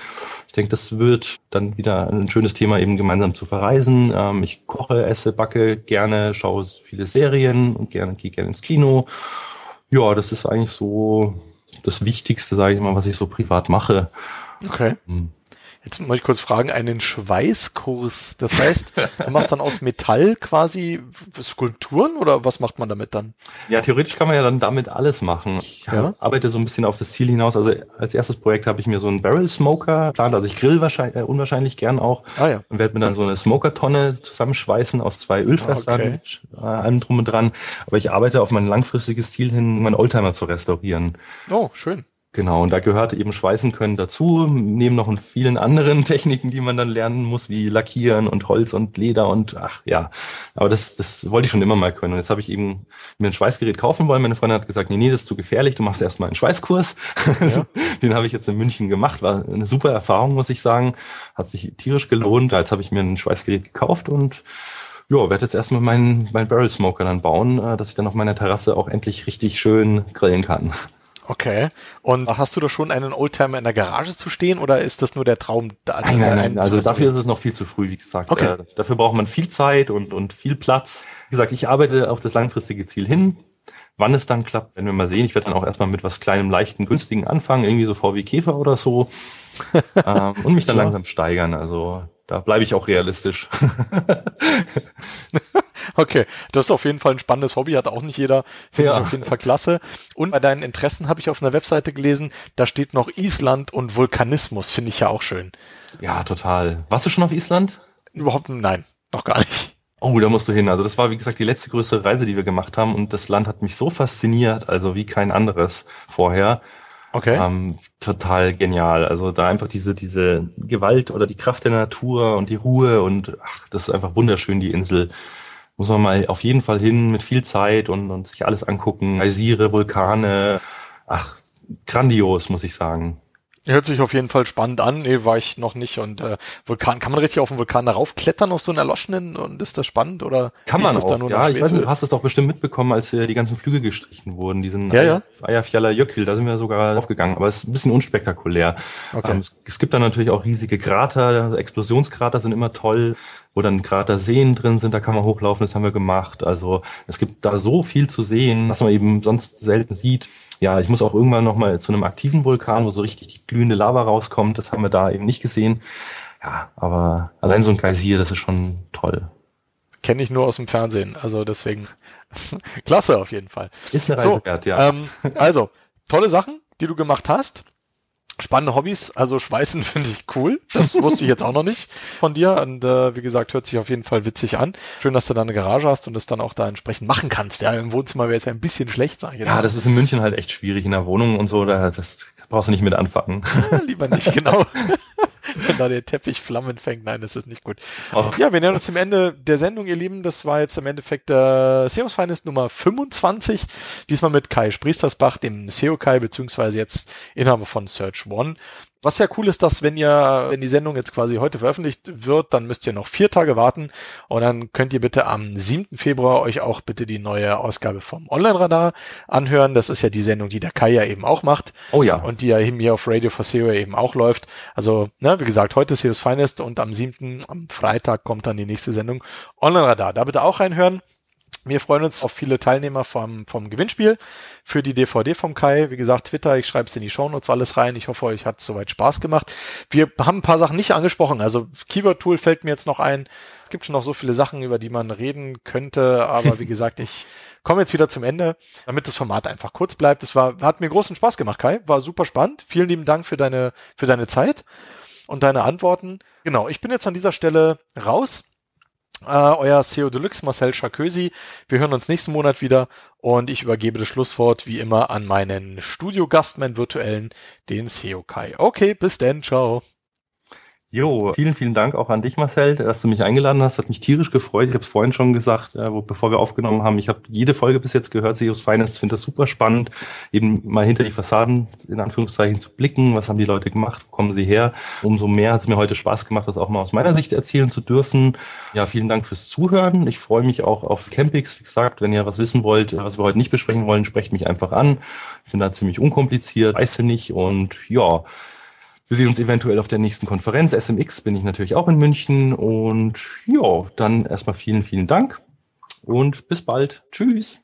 Ich denke, das wird dann wieder ein schönes Thema, eben gemeinsam zu verreisen. Ähm, ich koche, esse, backe gerne, schaue viele Serien und gerne gehe gerne ins Kino. Ja, das ist eigentlich so das Wichtigste, sage ich mal, was ich so privat mache. Okay. Hm. Jetzt muss ich kurz fragen, einen Schweißkurs. Das heißt, du machst dann aus Metall quasi Skulpturen oder was macht man damit dann? Ja, theoretisch kann man ja dann damit alles machen. Ich Ja. arbeite so ein bisschen auf das Ziel hinaus. Also als erstes Projekt habe ich mir so einen Barrel Smoker geplant. Also ich grill wahrscheinlich, äh, unwahrscheinlich gern auch. Ah ja. Und werde mir dann so eine Smokertonne zusammenschweißen aus zwei Ölfässern Okay. mit äh, allem drum und dran. Aber ich arbeite auf mein langfristiges Ziel hin, meinen Oldtimer zu restaurieren. Oh, schön. Genau, und da gehörte eben Schweißen können dazu, neben noch vielen anderen Techniken, die man dann lernen muss, wie Lackieren und Holz und Leder und ach ja. Aber das, das wollte ich schon immer mal können. Und jetzt habe ich eben mir ein Schweißgerät kaufen wollen. Meine Freundin hat gesagt, nee, nee, das ist zu gefährlich, du machst erstmal einen Schweißkurs. Ja. Den habe ich jetzt in München gemacht. War eine super Erfahrung, muss ich sagen. Hat sich tierisch gelohnt. Jetzt habe ich mir ein Schweißgerät gekauft und ja, werde jetzt erstmal meinen mein Barrel Smoker dann bauen, äh, dass ich dann auf meiner Terrasse auch endlich richtig schön grillen kann. Okay. Und hast du da schon einen Oldtimer in der Garage zu stehen oder ist das nur der Traum? Da, Nein, nein, nein. Also dafür ist es noch viel zu früh, wie gesagt. Okay. Äh, dafür braucht man viel Zeit und, und viel Platz. Wie gesagt, ich arbeite auf das langfristige Ziel hin. Wann es dann klappt, werden wir mal sehen. Ich werde dann auch erstmal mit was kleinem, leichten, günstigen anfangen, irgendwie so VW Käfer oder so. ähm, und mich dann langsam steigern. Also da bleibe ich auch realistisch. Okay, das ist auf jeden Fall ein spannendes Hobby, hat auch nicht jeder. Finde Ja. ich auf jeden Fall klasse. Und bei deinen Interessen habe ich auf einer Webseite gelesen, da steht noch Island und Vulkanismus, finde ich ja auch schön. ja, total. Warst du schon auf Island? Überhaupt, nein, noch gar nicht. Oh, da musst du hin. Also das war, wie gesagt, die letzte größere Reise, die wir gemacht haben. Und das Land hat mich so fasziniert, also wie kein anderes vorher. Okay. Ähm, total genial. Also da einfach diese, diese Gewalt oder die Kraft der Natur und die Ruhe und ach, das ist einfach wunderschön, die Insel. Muss man mal auf jeden Fall hin mit viel Zeit und, und sich alles angucken. Geysire, Vulkane. Ach, grandios, muss ich sagen. Hört sich auf jeden Fall spannend an. Nee, war ich noch nicht. Und äh, Vulkan, kann man richtig auf den Vulkan darauf klettern, auf so einen erloschenen? Und ist das spannend? Oder Kann man das auch. da nur ja, ich weiß du hast es doch bestimmt mitbekommen, als äh, die ganzen Flüge gestrichen wurden. Diesen Ja, ja. Eyjafjallajökull, Jökull, da sind wir sogar aufgegangen. Aber es ist ein bisschen unspektakulär. Okay. Ähm, es, es gibt dann natürlich auch riesige Krater. Also Explosionskrater sind immer toll, wo dann Kraterseen drin sind. Da kann man hochlaufen. Das haben wir gemacht. Also es gibt da so viel zu sehen, was man eben sonst selten sieht. Ja, ich muss auch irgendwann noch mal zu einem aktiven Vulkan, wo so richtig die glühende Lava rauskommt. Das haben wir da eben nicht gesehen. Ja, aber allein so ein Geysir, das ist schon toll. Kenne ich nur aus dem Fernsehen. Also deswegen klasse auf jeden Fall. Ist eine So, Reise wert, ja. Ähm, also, tolle Sachen, die du gemacht hast. Spannende Hobbys, also Schweißen finde ich cool. Das wusste ich jetzt auch noch nicht von dir. Und äh, wie gesagt, hört sich auf jeden Fall witzig an. Schön, dass du da eine Garage hast und das dann auch da entsprechend machen kannst. Ja, im Wohnzimmer wäre es ja ein bisschen schlecht, sage ich jetzt. Ja, das ist in München halt echt schwierig in der Wohnung und so, da, das brauchst du nicht mit anfangen. lieber nicht, genau. Wenn da der Teppich Flammen fängt, nein, das ist nicht gut. Oh. Ja, wir nähern uns zum Ende der Sendung, ihr Lieben. Das war jetzt im Endeffekt äh, SEOs Finest Nummer 25. Diesmal mit Kai Spriestersbach, dem SEO Kai, beziehungsweise jetzt Inhaber von Search One. Was ja cool ist, dass wenn ihr, wenn die Sendung jetzt quasi heute veröffentlicht wird, dann müsst ihr noch vier Tage warten und dann könnt ihr bitte am 7. Februar euch auch bitte die neue Ausgabe vom Online-Radar anhören. Das ist ja die Sendung, die der Kai ja eben auch macht Oh ja. und die ja eben hier auf Radio for SEO eben auch läuft. Also, ne, wie gesagt, heute ist SEO's Finest und am 7., am Freitag kommt dann die nächste Sendung Online-Radar. Da bitte auch reinhören. Wir freuen uns auf viele Teilnehmer vom, vom Gewinnspiel für die DVD vom Kai. Wie gesagt, Twitter, ich schreibe es in die Shownotes alles rein. Ich hoffe, euch hat es soweit Spaß gemacht. Wir haben ein paar Sachen nicht angesprochen. Also Keyword-Tool fällt mir jetzt noch ein. Es gibt schon noch so viele Sachen, über die man reden könnte. Aber wie gesagt, ich komme jetzt wieder zum Ende, damit das Format einfach kurz bleibt. Es war, hat mir großen Spaß gemacht, Kai. War super spannend. Vielen lieben Dank für deine, für deine Zeit und deine Antworten. Genau, ich bin jetzt an dieser Stelle raus. Äh, euer CEO Deluxe Marcel Charkösi. Wir hören uns nächsten Monat wieder und ich übergebe das Schlusswort wie immer an meinen Studiogast, meinen virtuellen, den CEO Kai. Okay, bis denn, ciao. Jo, vielen, vielen Dank auch an dich, Marcel, dass du mich eingeladen hast. Hat mich tierisch gefreut. Ich habe es vorhin schon gesagt, äh, wo, bevor wir aufgenommen haben. Ich habe jede Folge bis jetzt gehört, Seos Finest, finde das super spannend, eben mal hinter die Fassaden in Anführungszeichen zu blicken. Was haben die Leute gemacht? Wo kommen sie her? Umso mehr hat es mir heute Spaß gemacht, das auch mal aus meiner Sicht erzählen zu dürfen. Ja, vielen Dank fürs Zuhören. Ich freue mich auch auf Campix. Wie gesagt, wenn ihr was wissen wollt, was wir heute nicht besprechen wollen, sprecht mich einfach an. Ich bin da ziemlich unkompliziert, weiß nicht und ja, wir sehen uns eventuell auf der nächsten Konferenz. SMX bin ich natürlich auch in München. Und ja, dann erstmal vielen, vielen Dank und bis bald. Tschüss.